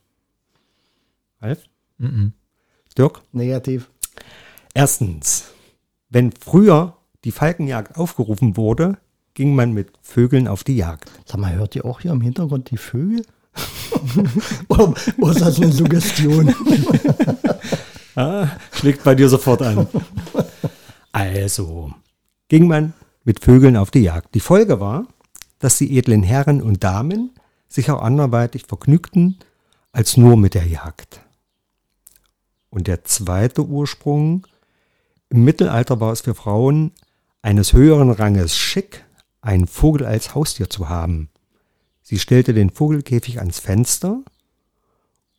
Ralf? Dirk? Negativ. Erstens, wenn früher die Falkenjagd aufgerufen wurde, ging man mit Vögeln auf die Jagd. Sag mal, hört ihr auch hier im Hintergrund die Vögel? (laughs) oder, oder ist das eine Suggestion? (laughs) Ah, schlägt bei dir sofort an. Also, ging man mit Vögeln auf die Jagd. Die Folge war, dass die edlen Herren und Damen sich auch anderweitig vergnügten als nur mit der Jagd. Und der zweite Ursprung, im Mittelalter war es für Frauen eines höheren Ranges schick, einen Vogel als Haustier zu haben. Sie stellte den Vogelkäfig ans Fenster,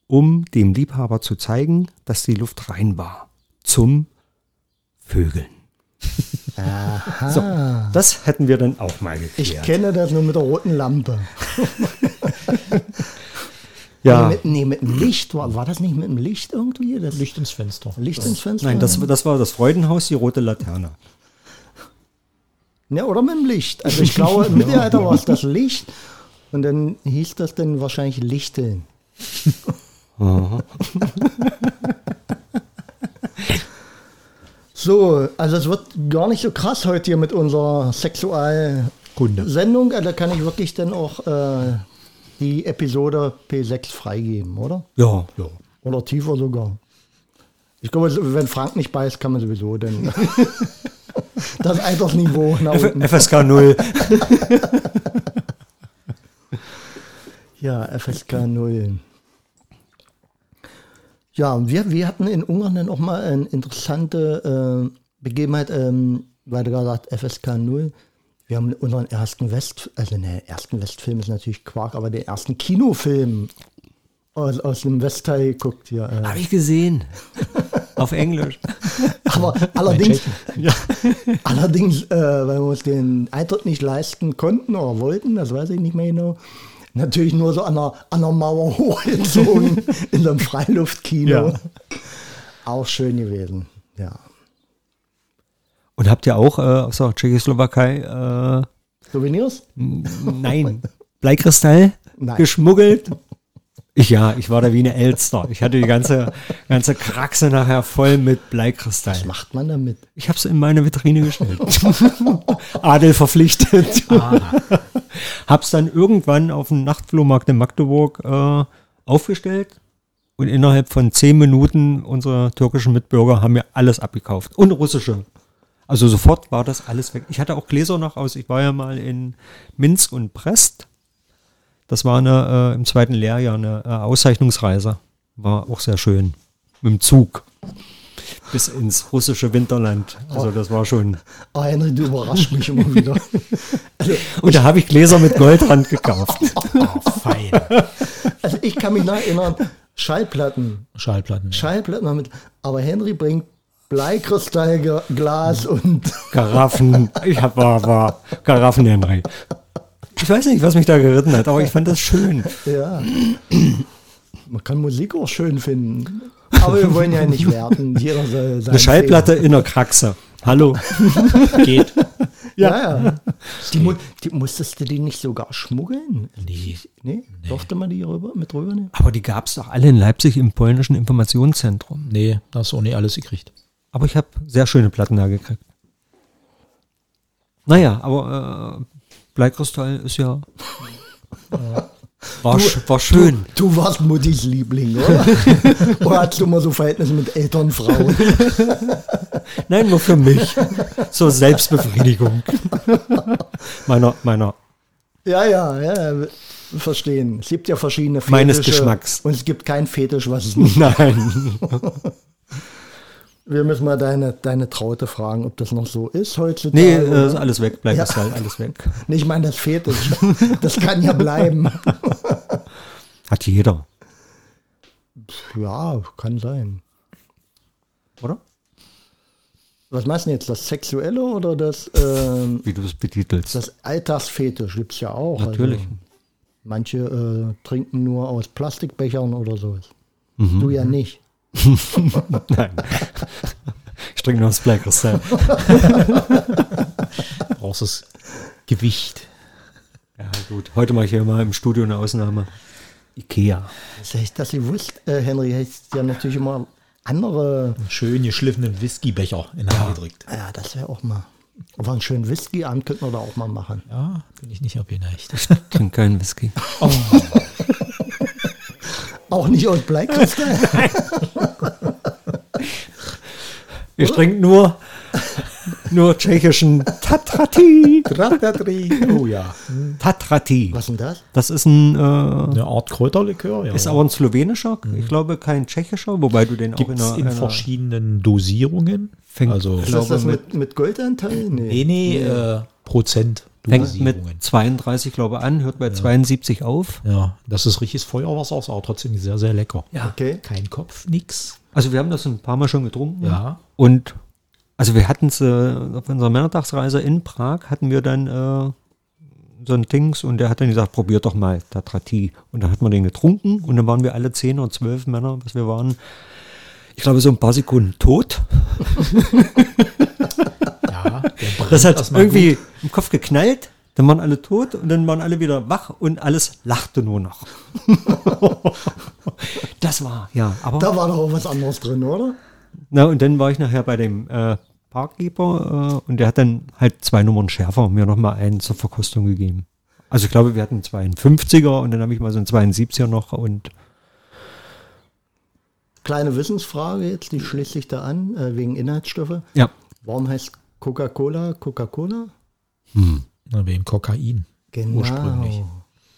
um dem Liebhaber zu zeigen, dass die Luft rein war. Zum Vögeln. (laughs) Aha. So, das hätten wir dann auch mal Ich geklärt. kenne das nur mit der roten Lampe. (laughs) ja, Nee, mit, nee, mit dem Licht. War, war das nicht mit dem Licht irgendwie? Das Licht ins Fenster. Licht ins Fenster? nein, das, das war das Freudenhaus, die rote Laterne. Ja, oder mit dem Licht. Also ich glaube, (laughs) im Mittelalter war es das Licht. Und dann hieß das dann wahrscheinlich Lichteln. So, also es wird gar nicht so krass heute hier mit unserer Sexualsendung. Also kann ich wirklich dann auch äh, die Episode P6 freigeben, oder? Ja, ja. Oder tiefer sogar. Ich glaube, wenn Frank nicht beißt, kann man sowieso dann (laughs) das Altersniveau nach unten. FSK 0. (laughs) Ja, FSK 0. Ja, wir, wir hatten in Ungarn dann auch mal eine interessante äh, Begebenheit, ähm, weil du gerade gesagt FSK 0. Wir haben unseren ersten West, also ne, ersten Westfilm ist natürlich Quark, aber den ersten Kinofilm aus, aus dem Westteil geguckt hier. Äh. Habe ich gesehen. (laughs) Auf Englisch. Aber allerdings, (laughs) allerdings, äh, weil wir uns den Eintritt nicht leisten konnten oder wollten, das weiß ich nicht mehr genau, natürlich nur so an der, an der Mauer (laughs) hochgezogen in so einem Freiluftkino. Ja. Auch schön gewesen, ja. Und habt ihr auch äh, aus der Tschechoslowakei, äh, Souvenirs? nein, (laughs) Bleikristall Nein. geschmuggelt? Ich, ja, ich war da wie eine Elster. Ich hatte die ganze, ganze Kraxe nachher voll mit Bleikristall. Was macht man damit? Ich habe es in meine Vitrine gestellt. (laughs) Adel verpflichtet. Hab's dann irgendwann auf dem Nachtflohmarkt in Magdeburg äh, aufgestellt und innerhalb von zehn Minuten unsere türkischen Mitbürger haben mir alles abgekauft und russische. Also sofort war das alles weg. Ich hatte auch Gläser noch aus. Ich war ja mal in Minsk und Brest. Das war eine, äh, im zweiten Lehrjahr eine äh, Auszeichnungsreise. War auch sehr schön. Mit dem Zug. Bis ins russische Winterland. Also das war schon. Oh, Henry, du überraschst mich immer wieder. (laughs) Also, Und da habe ich Gläser mit Goldrand gekauft. (laughs) Oh, fein. also ich kann mich noch erinnern, Schallplatten. Schallplatten. Schallplatten haben mit, aber Henry bringt Bleikristallglas und Karaffen. Ich hab, war, war Karaffen, Henry. Ich weiß nicht, was mich da geritten hat, aber ich fand das schön. Ja. Man kann Musik auch schön finden. Aber wir wollen ja nicht werten. Jeder soll sein Eine Schallplatte in der Kraxe. Hallo. Geht. Ja, ja. Die, mu die, musstest du die nicht sogar schmuggeln? Nee. Nee? Durfte man die rüber, mit rübernehmen? Aber die gab es doch alle in Leipzig im polnischen Informationszentrum. Nee, da hast du auch nicht alles gekriegt. Aber ich habe sehr schöne Platten da gekriegt. Naja, aber äh, Bleikristall ist ja. War, sch war schön. Du warst Muttis Liebling, (laughs) oder? oder hast du immer so Verhältnisse mit älteren Frauen? (laughs) Nein, nur für mich. Zur Selbstbefriedigung. meiner, meiner. Ja, ja, ja. Verstehen. Es gibt ja verschiedene Fetische. Meines Geschmacks. Und es gibt keinen Fetisch, was es (laughs) nicht Nein. Wir müssen mal deine, deine Traute fragen, ob das noch so ist heutzutage. Nee, äh, ist alles weg. Bleikristall, alles weg. (laughs) Nee, ich meine das Fetisch. Das kann ja bleiben. (laughs) Hat jeder. Ja, kann sein. oder? Was meinst du jetzt? Das Sexuelle oder das, ähm, Wie du es betitelst. das Alltagsfetisch gibt es ja auch. Natürlich. Also, manche äh, trinken nur aus Plastikbechern oder sowas. Du ja nicht. (laughs) Nein. ich trinke nur das Black Crystal. Brauchst das Gewicht. Ja, gut. Heute mache ich ja mal im Studio eine Ausnahme. Ikea. Das heißt, dass Sie wusst, äh, Henry, heißt ja natürlich immer andere. Schön geschliffenen Whiskybecher in der Hand gedrückt. Ja, das wäre auch mal. Aber einen schönen Whisky-Abend könnten wir da auch mal machen. Ja, bin ich nicht abgeneigt. Trinke keinen Whisky. (laughs) Auch nicht aus Black Crystal. (laughs) (laughs) Ich trinke nur, nur tschechischen Tatrati. oh ja. Was Tatrati. ist denn das? Das ist ein, äh, Eine Art Kräuterlikör. Ja, ist aber ein slowenischer, ich glaube kein tschechischer, wobei du den Gibt auch in es einer, in einer verschiedenen Dosierungen. Fängt- also Ist Ich das glaube, das mit, mit Goldanteil? nee, nee, äh, Prozent fängt mit Dosierungen. 32, glaube ich, an, hört bei 72 auf. Ja, das ist richtiges Feuerwasser, ist aber trotzdem sehr, sehr lecker. Ja. Okay. Kein Kopf, nix. Also wir haben das ein paar Mal schon getrunken. Ja. Und also wir hatten es äh, auf unserer Männertagsreise in Prag, hatten wir dann äh, so ein Dings und der hat dann gesagt, probiert doch mal Tatrati. Und dann hat man den getrunken und dann waren wir alle 10 oder 12 Männer, was wir waren. Ich glaube, so ein paar Sekunden tot. (laughs) Ja, Das hat irgendwie gut. im Kopf geknallt, dann waren alle tot und dann waren alle wieder wach und alles lachte nur noch. (laughs) das war, ja, aber. Da war doch auch was anderes drin, oder? Na, und dann war ich nachher bei dem äh, Parkkeeper äh, und der hat dann halt zwei Nummern schärfer mir nochmal einen zur Verkostung gegeben. Also ich glaube, wir hatten einen 52er und dann habe ich mal so einen 72er noch und Kleine Wissensfrage jetzt, die schließt sich da an, äh, wegen Inhaltsstoffe. ja. Warum heißt Coca-Cola Coca-Cola? Na, wegen Kokain. Genau. Ursprünglich.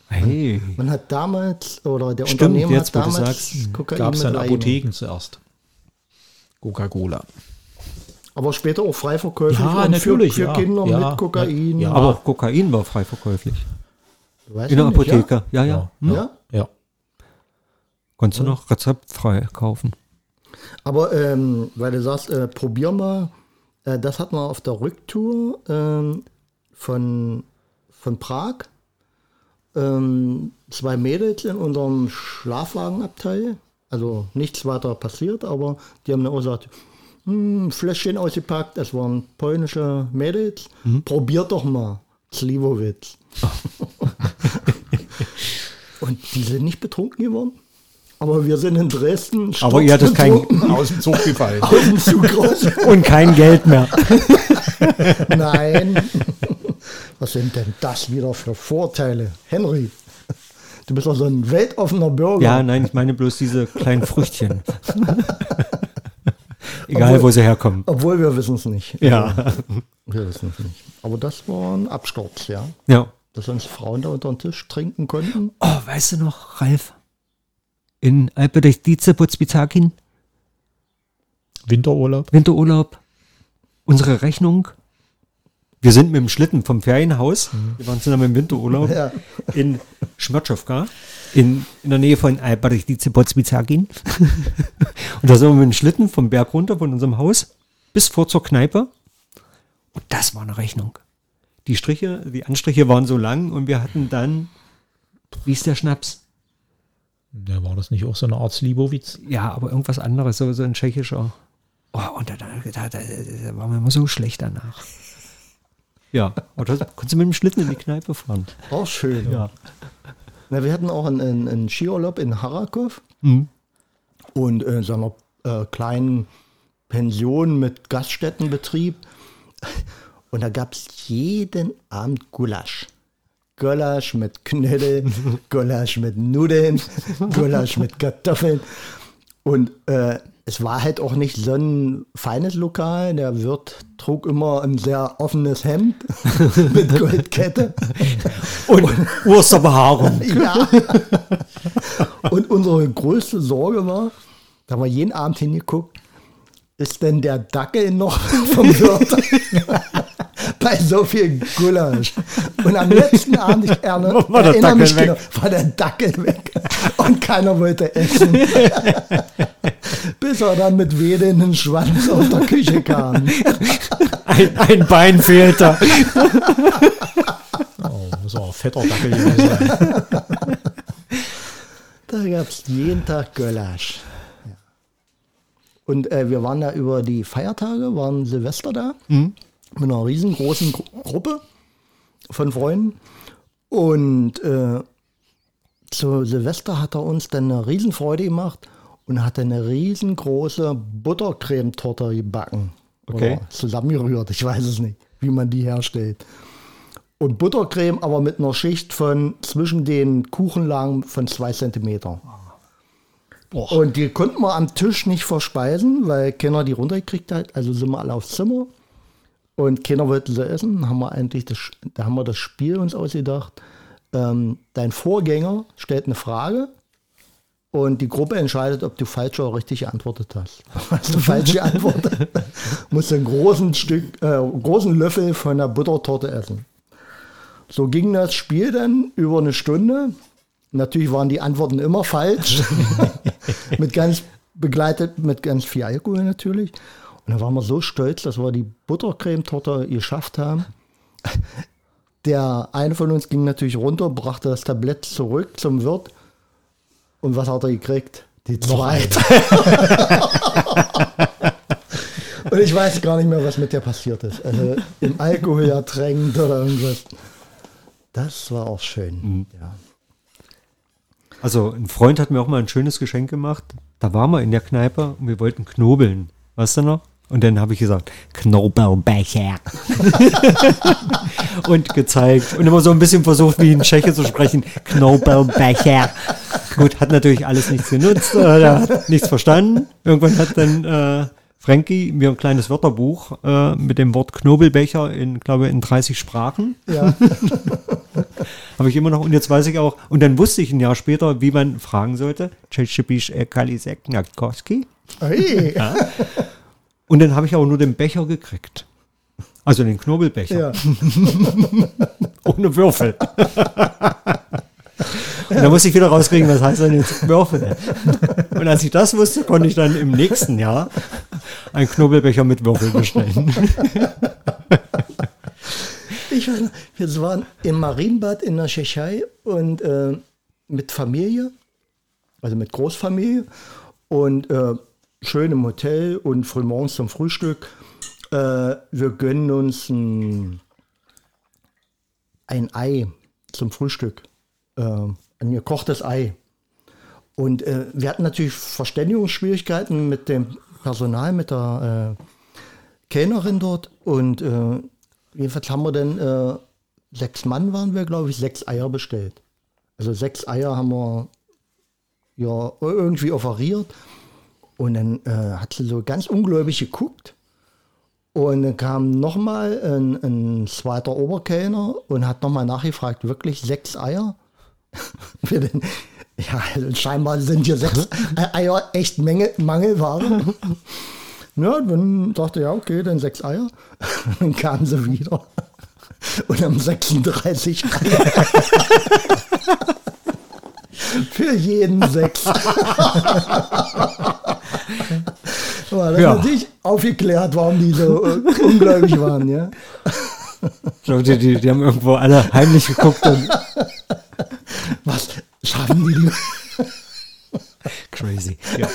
Hey. Man hat damals, oder der Stimmt, Unternehmer jetzt, hat damals Gab es dann. Apotheken zuerst. Coca-Cola. Aber später auch frei verkäuflich Ja, natürlich, für, für ja. Kinder Ja, mit Kokain. ja. Aber auch Kokain war frei verkäuflich. Weiß In der Apotheke. Ja, ja. Ja? ja? Ja. Konntest du noch rezeptfrei kaufen. Aber ähm, weil du sagst, äh, probier mal, äh, das hatten wir auf der Rücktour ähm, von, von Prag. Ähm, zwei Mädels in unserem Schlafwagenabteil. Also nichts weiter passiert, aber die haben dann auch gesagt, hm, Fläschchen ausgepackt, das waren polnische Mädels. Probiert doch mal. Slivovitz. (laughs) Und die sind nicht betrunken geworden. Aber wir sind in Dresden. Aber ihr hattet kein, (laughs) Aus dem Zug gefallen. aus dem Zug raus. und kein Geld mehr. (laughs) Nein. Was sind denn das wieder für Vorteile? Henry, du bist doch so ein weltoffener Bürger. Ja, nein, ich meine bloß diese kleinen Früchtchen. (laughs) Egal, Obwohl- wo sie herkommen. Obwohl wir wissen es nicht. Ja. Wir wissen es nicht. Aber das war ein Absturz, ja. Ja. Dass uns Frauen da unter den Tisch trinken konnten. Oh, weißt du noch, Ralf? In Alpedice Putzbitakin, Winterurlaub. Winterurlaub, unsere Rechnung. Wir sind mit dem Schlitten vom Ferienhaus, wir waren zusammen im Winterurlaub Ja. in Schmörtschowka, in, in der Nähe von Alpedice Putzbitakin. (laughs) Und da sind wir mit dem Schlitten vom Berg runter von unserem Haus bis vor zur Kneipe. Und das war eine Rechnung. Die Striche, die Anstriche waren so lang und wir hatten dann, wie ist der Schnaps? Ja, war das nicht auch so eine Art Slibowitz? Ja, aber irgendwas anderes, so, so ein tschechischer. Oh, und da, da, da, da, da war mir immer so schlecht danach. Ja, oder konntest du mit dem Schlitten in die Kneipe fahren? Auch schön. Ja. Na, wir hatten auch einen, einen, einen Skiurlaub in Harakow Mhm. und äh, so einer äh, kleinen Pension mit Gaststättenbetrieb. Und da gab es jeden Abend Gulasch. Gulasch mit Knödel, (laughs) Gulasch mit Nudeln, Gulasch mit Kartoffeln. Und äh, es war halt auch nicht so ein feines Lokal. Der Wirt trug immer ein sehr offenes Hemd (laughs) mit Goldkette. Und Osterbehaarung. (laughs) Ja. Und unsere größte Sorge war, da haben wir jeden Abend hingeguckt, ist denn der Dackel noch (laughs) vom Wirt (laughs) bei so viel Gulasch. Und am letzten Abend, ich erne, War der erinnere Dackel mich weg. genau, war der Dackel weg. Und keiner wollte essen. (laughs) Bis er dann mit wedelnden Schwanz aus der Küche kam. Ein, ein Bein fehlte. (laughs) Oh, muss auch ein fetter Dackel gewesen sein. Da gab es jeden Tag Gulasch. Ja. Und äh, wir waren da über die Feiertage, waren Silvester da, mit einer riesengroßen Gru Gruppe von Freunden. Und äh, zu Silvester hat er uns dann eine Riesenfreude gemacht und hat eine riesengroße Buttercremetorte gebacken. Okay. Oder zusammengerührt, ich weiß es nicht, wie man die herstellt. Und Buttercreme, aber mit einer Schicht von zwischen den Kuchenlagen von zwei Zentimeter. Boah. Und die konnten wir am Tisch nicht verspeisen, weil keiner die runtergekriegt hat. Also sind wir alle aufs Zimmer und keiner wollte sie essen. Haben wir eigentlich das, da haben wir das Spiel uns ausgedacht. Ähm, dein Vorgänger stellt eine Frage und die Gruppe entscheidet, ob du falsch oder richtig geantwortet hast. (laughs) Hast du falsch geantwortet, (laughs) musst du einen großen Stück, äh, großen Löffel von der Buttertorte essen. So ging das Spiel dann über eine Stunde. Natürlich waren die Antworten immer falsch. (laughs) mit ganz begleitet mit ganz viel Alkohol natürlich. Und da waren wir so stolz, dass wir die Buttercremetorte geschafft haben. Der eine von uns ging natürlich runter, brachte das Tablett zurück zum Wirt. Und was hat er gekriegt? Die zweite. (laughs) Und ich weiß gar nicht mehr, was mit der passiert ist. Also im Alkohol ertränkt oder irgendwas. Das war auch schön. Ja. Also ein Freund hat mir auch mal ein schönes Geschenk gemacht. Da waren wir in der Kneipe und wir wollten knobeln. Weißt du noch? Und dann habe ich gesagt, Knobelbecher. (laughs) und gezeigt. Und immer so ein bisschen versucht, wie ein Tscheche zu sprechen. Knobelbecher. Gut, hat natürlich alles nichts genutzt. Äh, er hat nichts verstanden. Irgendwann hat dann äh, Frankie mir ein kleines Wörterbuch äh, mit dem Wort Knobelbecher in, glaube in 30 Sprachen. Ja. (laughs) Habe ich immer noch, und jetzt weiß ich auch, und dann wusste ich ein Jahr später, wie man fragen sollte. Czechisch Kalisek Nakowski. Hey. Und dann habe ich auch nur den Becher gekriegt. Also den Knobelbecher. Ja. (laughs) Ohne Würfel. (laughs) Und dann musste ich wieder rauskriegen, was heißt denn jetzt Würfel? Und als ich das wusste, konnte ich dann im nächsten Jahr einen Knobelbecher mit Würfel bestellen. (laughs) Ich weiß noch, wir waren im Marienbad in der Tschechei und äh, mit Familie, also mit Großfamilie und äh, schön im Hotel und frühmorgens zum Frühstück. Äh, wir gönnen uns ein, ein Ei zum Frühstück, äh, ein gekochtes Ei. Und äh, wir hatten natürlich Verständigungsschwierigkeiten mit dem Personal, mit der äh, Kellnerin dort und äh, jedenfalls haben wir dann äh, sechs Mann waren wir, glaube ich, sechs Eier bestellt. Also sechs Eier haben wir ja irgendwie offeriert und dann äh, hat sie so ganz ungläubig geguckt und dann kam nochmal ein, ein zweiter Oberkellner und hat nochmal nachgefragt, wirklich sechs Eier? (laughs) Denn, ja, also scheinbar sind hier sechs (laughs) Eier echt Menge, Mangelware. Ja, dann dachte ja, okay, dann sechs Eier. (laughs) Dann kamen sie wieder. Und haben 36 Eier. Für jeden sechs. War das Ja. natürlich aufgeklärt, warum die so äh, ungläubig waren, ja. Ich glaube, die, die, die haben irgendwo alle heimlich geguckt und Was schaffen die? die? crazy. Ja.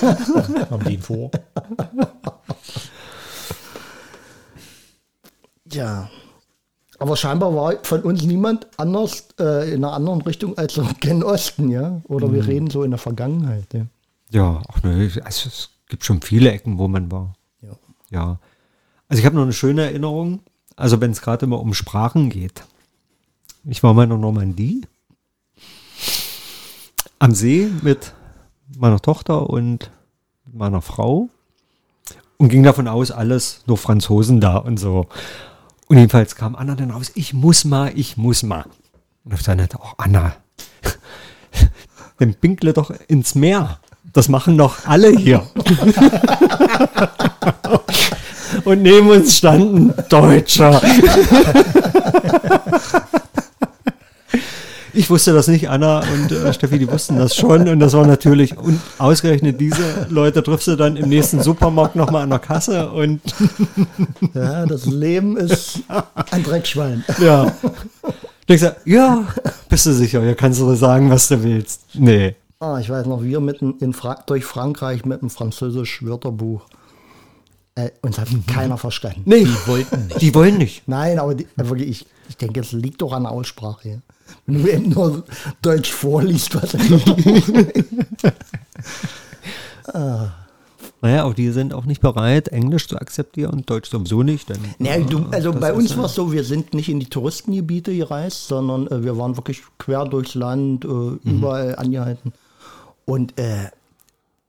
Haben die ihn vor? Ja. Aber scheinbar war von uns niemand anders äh, in einer anderen Richtung als so gen Osten, ja. Oder wir reden so in der Vergangenheit, ja. Ja, ach nö, also es gibt schon viele Ecken, wo man war. Ja. Ja. Also ich habe noch eine schöne Erinnerung, also wenn es gerade immer um Sprachen geht. Ich war mal in der Normandie am See mit meiner Tochter und meiner Frau und ging davon aus, alles nur Franzosen da und so. Und jedenfalls kam Anna dann raus, ich muss mal, ich muss mal. Und auf seine Seite, oh Anna, (laughs) dann pinkle doch ins Meer. Das machen doch alle hier. (laughs) und neben uns standen Deutscher. Ich wusste das nicht, Anna und äh, Steffi, die wussten das schon und das war natürlich, und ausgerechnet diese Leute triffst du dann im nächsten Supermarkt nochmal an der Kasse und (laughs) Ja, das Leben ist ein Dreckschwein. ja. Ich sag, ja, bist du sicher, ja, kannst du sagen, was du willst. Nee. Ah, ich weiß noch, wir mitten in Fra durch Frankreich mit einem französisch Wörterbuch. Äh, uns hat keiner verstanden. Nee, Die wollten nicht. die wollen nicht. Nein, aber die, äh, wirklich, ich, ich denke, es liegt doch an der Aussprache. Ja. Wenn du eben nur Deutsch vorliest, was (laughs) (laughs) Naja, aber die sind auch nicht bereit, Englisch zu akzeptieren und Deutsch sowieso nicht. Dann, Ja, du, also das bei uns äh, war es so, wir sind nicht in die Touristengebiete gereist, sondern äh, wir waren wirklich quer durchs Land, äh, Mhm. überall angehalten. Und äh,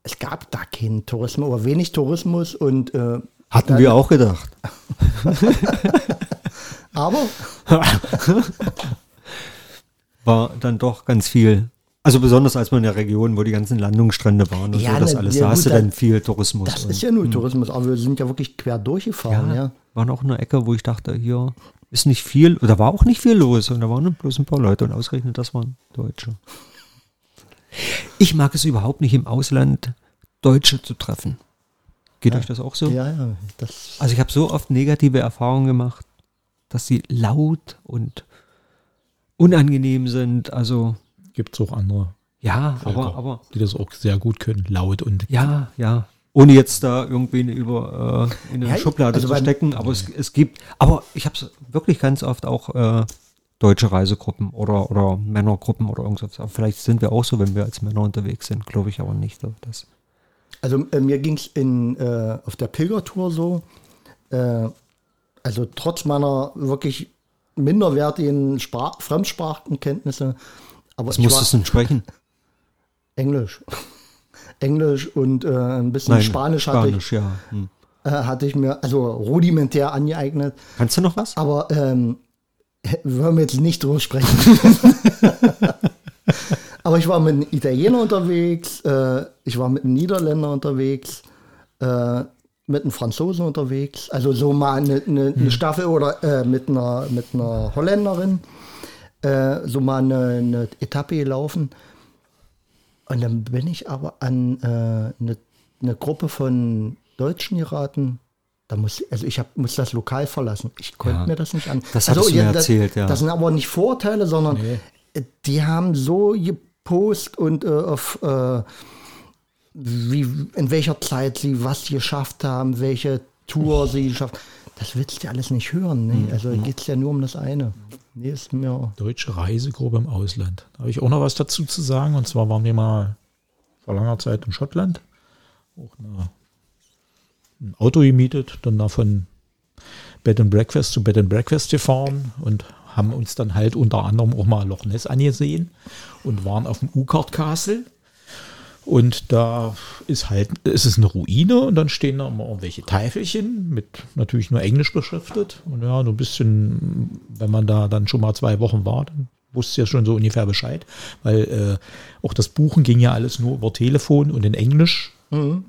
es gab da keinen Tourismus oder wenig Tourismus und äh, Hatten wir auch gedacht. (laughs) aber (laughs) War dann doch ganz viel. Also besonders als man in der Region, wo die ganzen Landungsstrände waren und Ja, so, das ne, alles, ja, da hast du da- dann viel Tourismus. das und- ist ja nur Tourismus, aber wir sind ja wirklich quer durchgefahren, ja. ja, waren auch eine Ecke, wo ich dachte, hier ist nicht viel, da war auch nicht viel los und da waren bloß ein paar Leute und ausgerechnet, das waren Deutsche. Ich mag es überhaupt nicht im Ausland, Deutsche zu treffen. Geht euch das auch so? Ja, ja, das, Also ich habe so oft negative Erfahrungen gemacht, dass sie laut und unangenehm sind. Also Gibt es auch andere ja, Völker, aber, aber die das auch sehr gut können. Laut und ja, ja. Ohne jetzt da irgendwen über äh, in eine Ja, Schublade also zu stecken, aber es, es gibt, aber ich habe es wirklich ganz oft auch äh, deutsche Reisegruppen oder, oder Männergruppen oder irgendwas. Aber vielleicht sind wir auch so, wenn wir als Männer unterwegs sind, glaube ich aber nicht. Dass, also äh, mir ging es äh, auf der Pilgertour so, äh, also trotz meiner wirklich minderwertigen Sprach Fremdsprachenkenntnisse, aber was ich musstest du denn sprechen? (laughs) Englisch. (laughs) Englisch und äh, ein bisschen Spanisch, hatte, Spanisch, ja. Hm. Ich, äh, hatte ich mir also rudimentär angeeignet. Kannst du noch was? Aber ähm, wollen wir jetzt nicht drüber sprechen. (laughs) Aber ich war mit einem Italiener unterwegs, äh, ich war mit einem Niederländer unterwegs, äh, mit einem Franzosen unterwegs, also so mal eine, eine, eine Staffel oder äh, mit, einer, mit einer Holländerin, äh, so mal eine, eine Etappe gelaufen. Und dann bin ich aber an äh, eine, eine Gruppe von Deutschen geraten. Da muss, also ich hab, muss das Lokal verlassen. Ich konnte Ja. mir das nicht an. Das also, hattest du mir das, erzählt, ja. Das sind aber nicht Vorteile, sondern äh, die haben so gepost und äh, auf äh, wie, in welcher Zeit sie was geschafft haben, welche Tour sie geschafft Das willst du alles nicht hören. Mhm. Ne? Also geht es ja nur um das eine. Nee, ist mir. deutsche Reisegruppe im Ausland. Da habe ich auch noch was dazu zu sagen. Und zwar waren wir mal vor langer Zeit in Schottland. Auch eine, ein Auto gemietet, dann da von Bed and Breakfast zu Bed and Breakfast gefahren und haben uns dann halt unter anderem auch mal Loch Ness angesehen und waren auf dem Ukart Castle. Und da ist halt, es ist eine Ruine und dann stehen da immer irgendwelche Teifelchen mit natürlich nur Englisch beschriftet. Und ja, so ein bisschen, wenn man da dann schon mal zwei Wochen war, dann wusste ja schon so ungefähr Bescheid, weil äh, auch das Buchen ging ja alles nur über Telefon und in Englisch.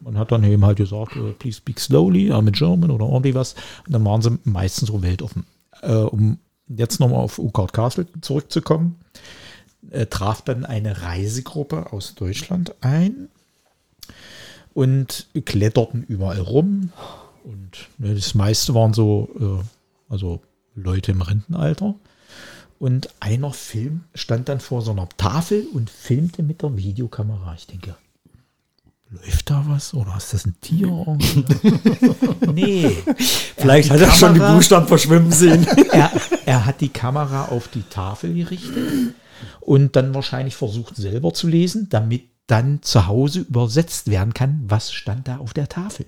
Man hat dann eben halt gesagt, äh, please speak slowly, I'm a German oder irgendwie was. Und dann waren sie meistens so weltoffen. Äh, um jetzt nochmal auf Ukart Castle zurückzukommen äh, traf dann eine Reisegruppe aus Deutschland ein und kletterten überall rum. Und ne, das meiste waren so, äh, also Leute im Rentenalter. Und einer Film stand dann vor so einer Tafel und filmte mit der Videokamera. Ich denke, läuft da was? Oder ist das ein Tier? (laughs) nee. (laughs) Vielleicht hat die er schon die Buchstaben verschwimmen sehen. (laughs) er, er hat die Kamera auf die Tafel gerichtet und dann wahrscheinlich versucht selber zu lesen, damit dann zu Hause übersetzt werden kann, was stand da auf der Tafel.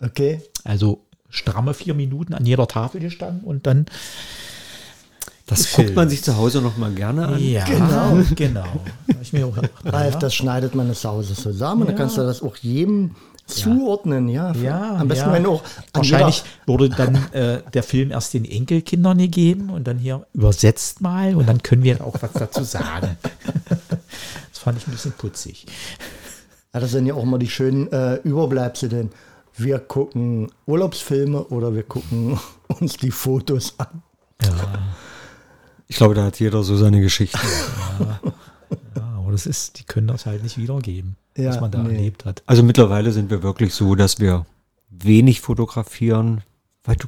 Okay. Also stramme vier Minuten an jeder Tafel gestanden und dann. Das Film. guckt man sich zu Hause noch mal gerne an. Ja, Genau. genau. Ich mir auch Ralf, ja. das schneidet man zu Hause zusammen. Ja. Dann kannst du das auch jedem zuordnen, ja. Ja, Am besten, ja. wenn auch Wahrscheinlich jeder- wurde dann äh, der Film erst den Enkelkindern gegeben und dann hier übersetzt mal und dann können wir auch was dazu sagen. (laughs) das fand ich ein bisschen putzig. Ja, das sind ja auch immer die schönen äh, Überbleibsel, denn wir gucken Urlaubsfilme oder wir gucken (laughs) uns die Fotos an. Ich glaube, da hat jeder so seine Geschichte. (laughs) Ja, aber das ist, die können das halt nicht wiedergeben, was Ja, man da nee. erlebt hat. Also mittlerweile sind wir wirklich so, dass wir wenig fotografieren, weil du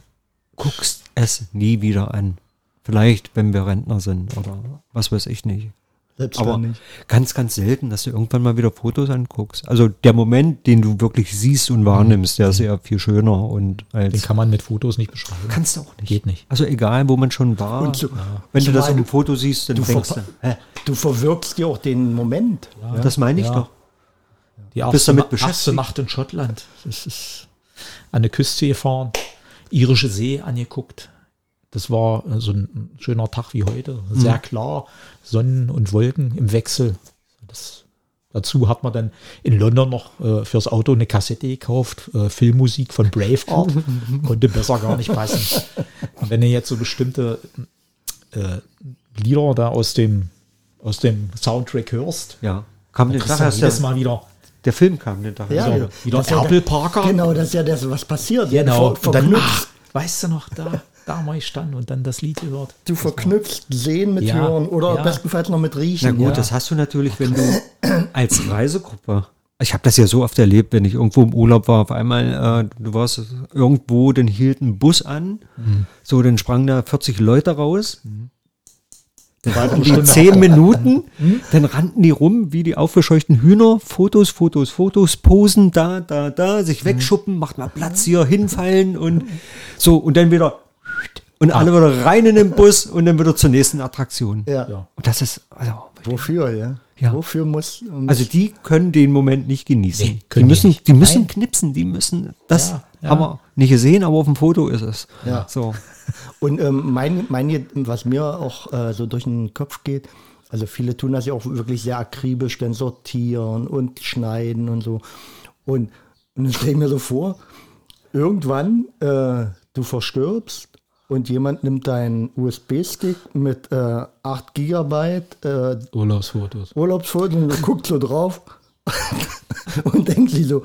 guckst es nie wieder an. Vielleicht, wenn wir Rentner sind oder was weiß ich nicht. Selbst Aber nicht. ganz, ganz selten, dass du irgendwann mal wieder Fotos anguckst. Also der Moment, den du wirklich siehst und wahrnimmst, der ist ja viel schöner und Den als kann man mit Fotos nicht beschreiben. kannst du auch nicht. Geht nicht. Also egal, wo man schon war. Und so- wenn du das zumal dem Foto siehst, dann du denkst du, hä, Du verwirkst dir auch den Moment. das meine ich Ja. doch. Die Bist erste, damit Na- beschäftigt? erste Nacht in Schottland. Das ist an der Küste gefahren, irische See angeguckt. Das war äh, so ein schöner Tag wie heute. Mhm. Sehr klar, Sonnen und Wolken im Wechsel. Das, dazu hat man dann in London noch äh, fürs Auto eine Kassette gekauft, äh, Filmmusik von Braveheart. (laughs) Konnte besser gar nicht passen. Und wenn ihr jetzt so bestimmte äh, Lieder da aus dem, aus dem Soundtrack hörst, Ja. Kam den kriegst du jedes Mal wieder der Film kam den Tag Ja, wieder, wieder das ja Apple der- Parker. Genau, das ist ja das, was passiert. Genau. Ver dann, ach, weißt du noch, da, da mal ich stand und dann das Lied gehört. du verknüpfst Sehen mit Ja, Hören oder ja. bestenfalls noch mit Riechen. Na gut, ja. das hast du natürlich, wenn du (clears throat) als Reisegruppe. Ich habe das ja so oft erlebt, wenn ich irgendwo im Urlaub war, auf einmal, äh, du warst irgendwo, dann hielt ein Bus an, so, dann sprangen da 40 Leute raus. Dann hatten die 10 Minuten, dann rannten die rum wie die aufgescheuchten Hühner, Fotos, Fotos, Fotos, posen, da, da, da, sich wegschuppen, macht mal Platz hier, hinfallen und so, und dann wieder und alle wieder rein in den Bus und dann wieder zur nächsten Attraktion. ja. Ja. Und das ist, also, Wofür, ja? Ja. Wofür muss. muss also die können den Moment nicht genießen. Nee, die können die müssen, nicht. die müssen Nein. knipsen, die müssen. Das Ja, ja. haben wir nicht gesehen, aber auf dem Foto ist es. Ja. So. (laughs) Und ähm, mein, mein, was mir auch äh, so durch den Kopf geht, also viele tun das ja auch wirklich sehr akribisch, dann sortieren und schneiden und so. Und, und dann stelle ich mir so vor, irgendwann äh, du verstirbst und jemand nimmt deinen USB-Stick mit äh, 8 Gigabyte äh, Urlaubsfotos. Urlaubsfotos und guckt so drauf (laughs) und denkt sich so,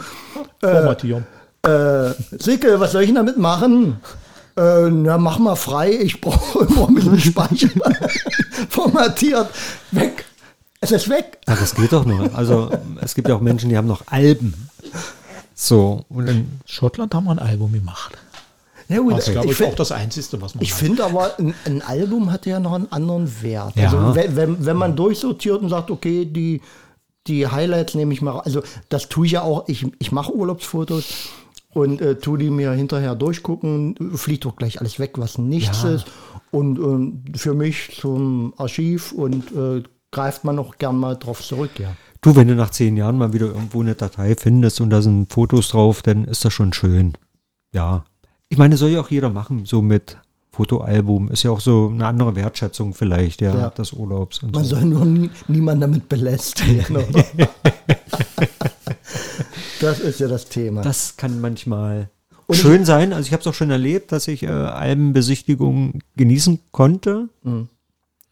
Formatieren. äh, Sicke, was soll ich denn damit machen? Äh, na, mach mal frei, ich brauche (laughs) brauch ein bisschen Speicher. (laughs) Formatiert, weg. Es ist weg. Ja, das geht doch nur. Also es gibt ja auch Menschen, die haben noch Alben. So. Und dann, Schottland haben wir ein Album gemacht. Ja, gut, Das ist, glaube ich ich, find- auch das Einzige, was man Ich finde aber, ein, ein Album hat ja noch einen anderen Wert. Ja. Also wenn, wenn, wenn man durchsortiert und sagt, okay, die, die Highlights nehme ich mal, also das tue ich ja auch, ich, ich mache Urlaubsfotos und äh, tue die mir hinterher durchgucken, fliegt doch gleich alles weg, was nichts Ja. ist. Und ähm, für mich zum Archiv und äh, greift man auch gern mal drauf zurück, ja. du, wenn du nach zehn Jahren mal wieder irgendwo eine Datei findest und da sind Fotos drauf, dann ist das schon schön. Ja. Ich meine, soll ja auch jeder machen, so mit Fotoalbum. Ist ja auch so eine andere Wertschätzung vielleicht, ja, Ja. des Urlaubs und Man so. soll nur nie, niemanden damit belästigen. (laughs) das ist ja das Thema. Das kann manchmal Und schön sein. Also ich habe es auch schon erlebt, dass ich äh, Albenbesichtigungen genießen konnte. Mhm.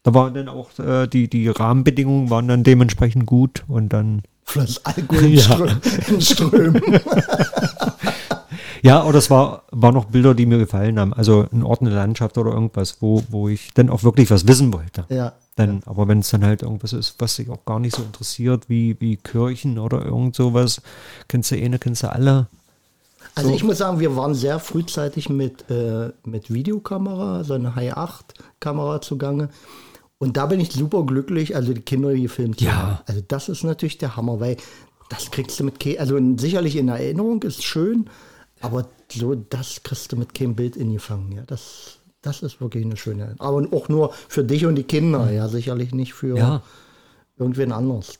Da waren dann auch äh, die, die Rahmenbedingungen waren dann dementsprechend gut und dann Floss Alkohol in, (laughs) Ja. Ström, in Strömen. (laughs) ja, oder es war, war noch Bilder, die mir gefallen haben. Also ein Ort, eine Landschaft oder irgendwas, wo, wo ich dann auch wirklich was wissen wollte. Ja. Dann, aber wenn es dann halt irgendwas ist, was sich auch gar nicht so interessiert, wie, wie Kirchen oder irgend sowas, kennst du eine, kennst du alle. Also So. ich muss sagen, wir waren sehr frühzeitig mit, äh, mit Videokamera, so eine High 8 Kamera zugange. Und da bin ich super glücklich, also die Kinder gefilmt zu Ja. haben. Also das ist natürlich der Hammer, weil das kriegst du mit kein, also sicherlich in Erinnerung ist schön, aber so das kriegst du mit keinem Bild ingefangen. Ja, das, das ist wirklich eine schöne. Aber auch nur für dich und die Kinder, ja, sicherlich nicht für Ja. irgendwen anders.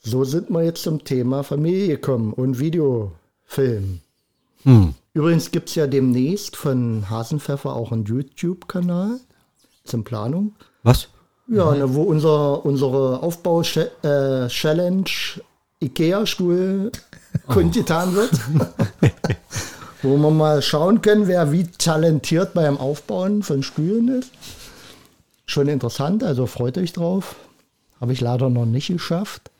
So sind wir jetzt zum Thema Familie gekommen und Videofilm. Hm. Übrigens gibt es ja demnächst von Hasenpfeffer auch einen YouTube-Kanal. In Planung. Was? Ja, ne, wo unser, unsere Aufbau-Challenge IKEA-Stuhl kundgetan wird. (laughs) wo wir mal schauen können, wer wie talentiert beim Aufbauen von Stühlen ist. Schon interessant, also freut euch drauf. Habe ich leider noch nicht geschafft.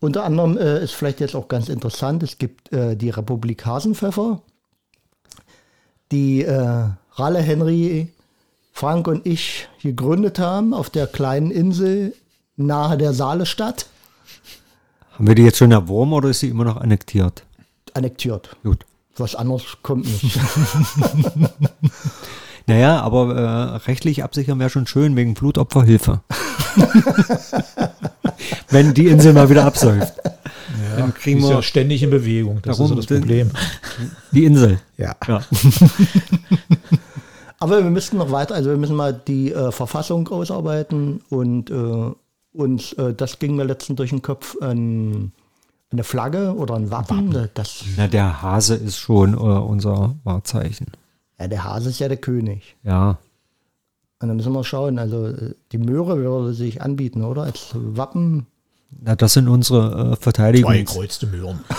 unter anderem äh, ist vielleicht jetzt auch ganz interessant, es gibt äh, die Republik Hasenpfeffer, die äh, Ralle Henry, Frank und ich gegründet haben auf der kleinen Insel nahe der Saalestadt, Haben wir die jetzt schon erworben oder ist sie immer noch annektiert? annektiert. Gut. Was anderes kommt nicht. (laughs) (laughs) Naja, aber äh, rechtlich absichern wäre schon schön wegen Blutopferhilfe. (laughs) Wenn die Insel mal wieder absäuft. Dann Die kriegen ist wir ja ständig in Bewegung. Das Darum ist so das Problem. die Insel. Ja. Ja. Aber wir müssten noch weiter, also wir müssen mal die äh, Verfassung ausarbeiten und äh, uns, äh, das ging mir letztens durch den Kopf, ein, eine Flagge oder ein Wappen. Das, Na, der Hase ist schon äh, unser Wahrzeichen. ja, der Hase ist ja der König. Ja. Und dann müssen wir schauen, also äh, die Möhre würde sich anbieten, oder? Als Wappen. Na, das sind unsere äh, Zwei Verteidigungs... gekreuzte Möhren. (laughs)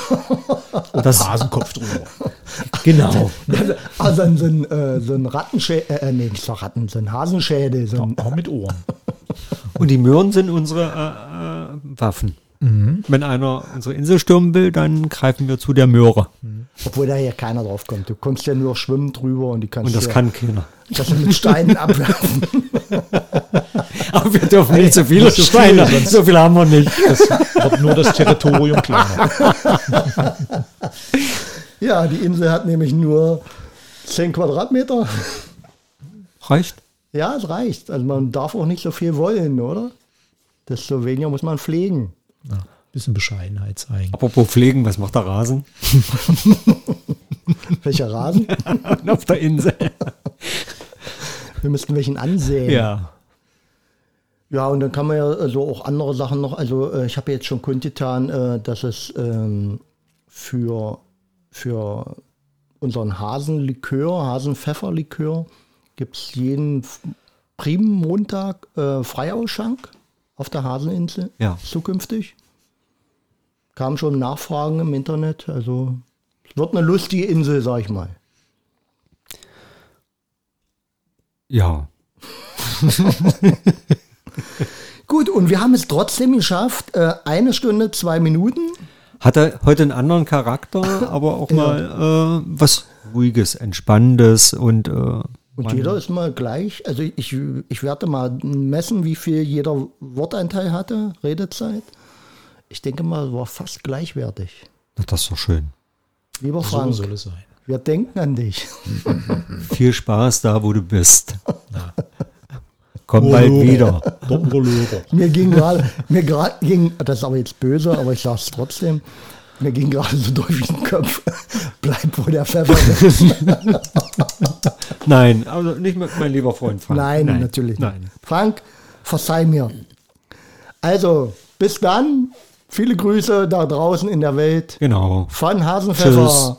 Das, Hasenkopf drüber. (laughs) genau. (laughs) Also ein- so ein, äh, so ein Rattenschädel, äh, nee, nicht so Ratten, so ein Hasenschädel. So ein, Aber mit Ohren. Und die Möhren sind unsere äh, äh, Waffen. Wenn einer unsere Insel stürmen will, dann greifen wir zu der Möhre. obwohl da hier keiner drauf kommt. Du kommst ja nur schwimmen drüber und die kannst Und das ja, kann keiner. das mit Steinen abwerfen. (laughs) Aber wir dürfen nicht so viele Steine. So viele haben wir nicht. Das wird nur das Territorium kleiner. Ja, die Insel hat nämlich nur 10 Quadratmeter. Reicht? Ja, es reicht. Also man darf auch nicht so viel wollen, oder? Desto weniger muss man pflegen. Ja, bisschen Bescheidenheit zeigen. Apropos Pflegen, was macht der Rasen? (laughs) Welcher Rasen? (laughs) Auf der Insel. Wir müssten welchen ansehen. Ja. Ja, und dann kann man ja also auch andere Sachen noch. Also äh, ich habe jetzt schon kundgetan, äh, dass es ähm, für, für unseren Hasenlikör, Hasenpfefferlikör, gibt es jeden F- Primenmontag äh, Freiausschank auf der Haseninsel Ja. zukünftig. Kam schon Nachfragen im Internet. Also es wird eine lustige Insel, sag ich mal. Ja. (laughs) Gut, und wir haben es trotzdem geschafft, äh, eine Stunde, zwei Minuten. Hat er heute einen anderen Charakter, aber auch mal äh, was Ruhiges, Entspannendes und, äh, Und man- jeder ist mal gleich. Also ich, ich werde mal messen, wie viel jeder Wortanteil hatte, Redezeit. Ich denke mal, es war fast gleichwertig. Na, das ist doch schön. Lieber So Frank, soll es sein. wir denken an dich. (laughs) Viel Spaß da, wo du bist. Komm bald wieder. Mir ging gerade, mir gerade ging, das ist aber jetzt böse, aber ich sage es trotzdem, mir ging gerade so durch den Kopf, (laughs) bleib wo der Pfeffer ist. (laughs) Nein, also nicht mit mein lieber Freund Frank. Nein, natürlich nicht. Nein. Frank, verzeih mir. Also, bis dann. Viele Grüße da draußen in der Welt. Genau. Von Hasenpfeffer. Tschüss.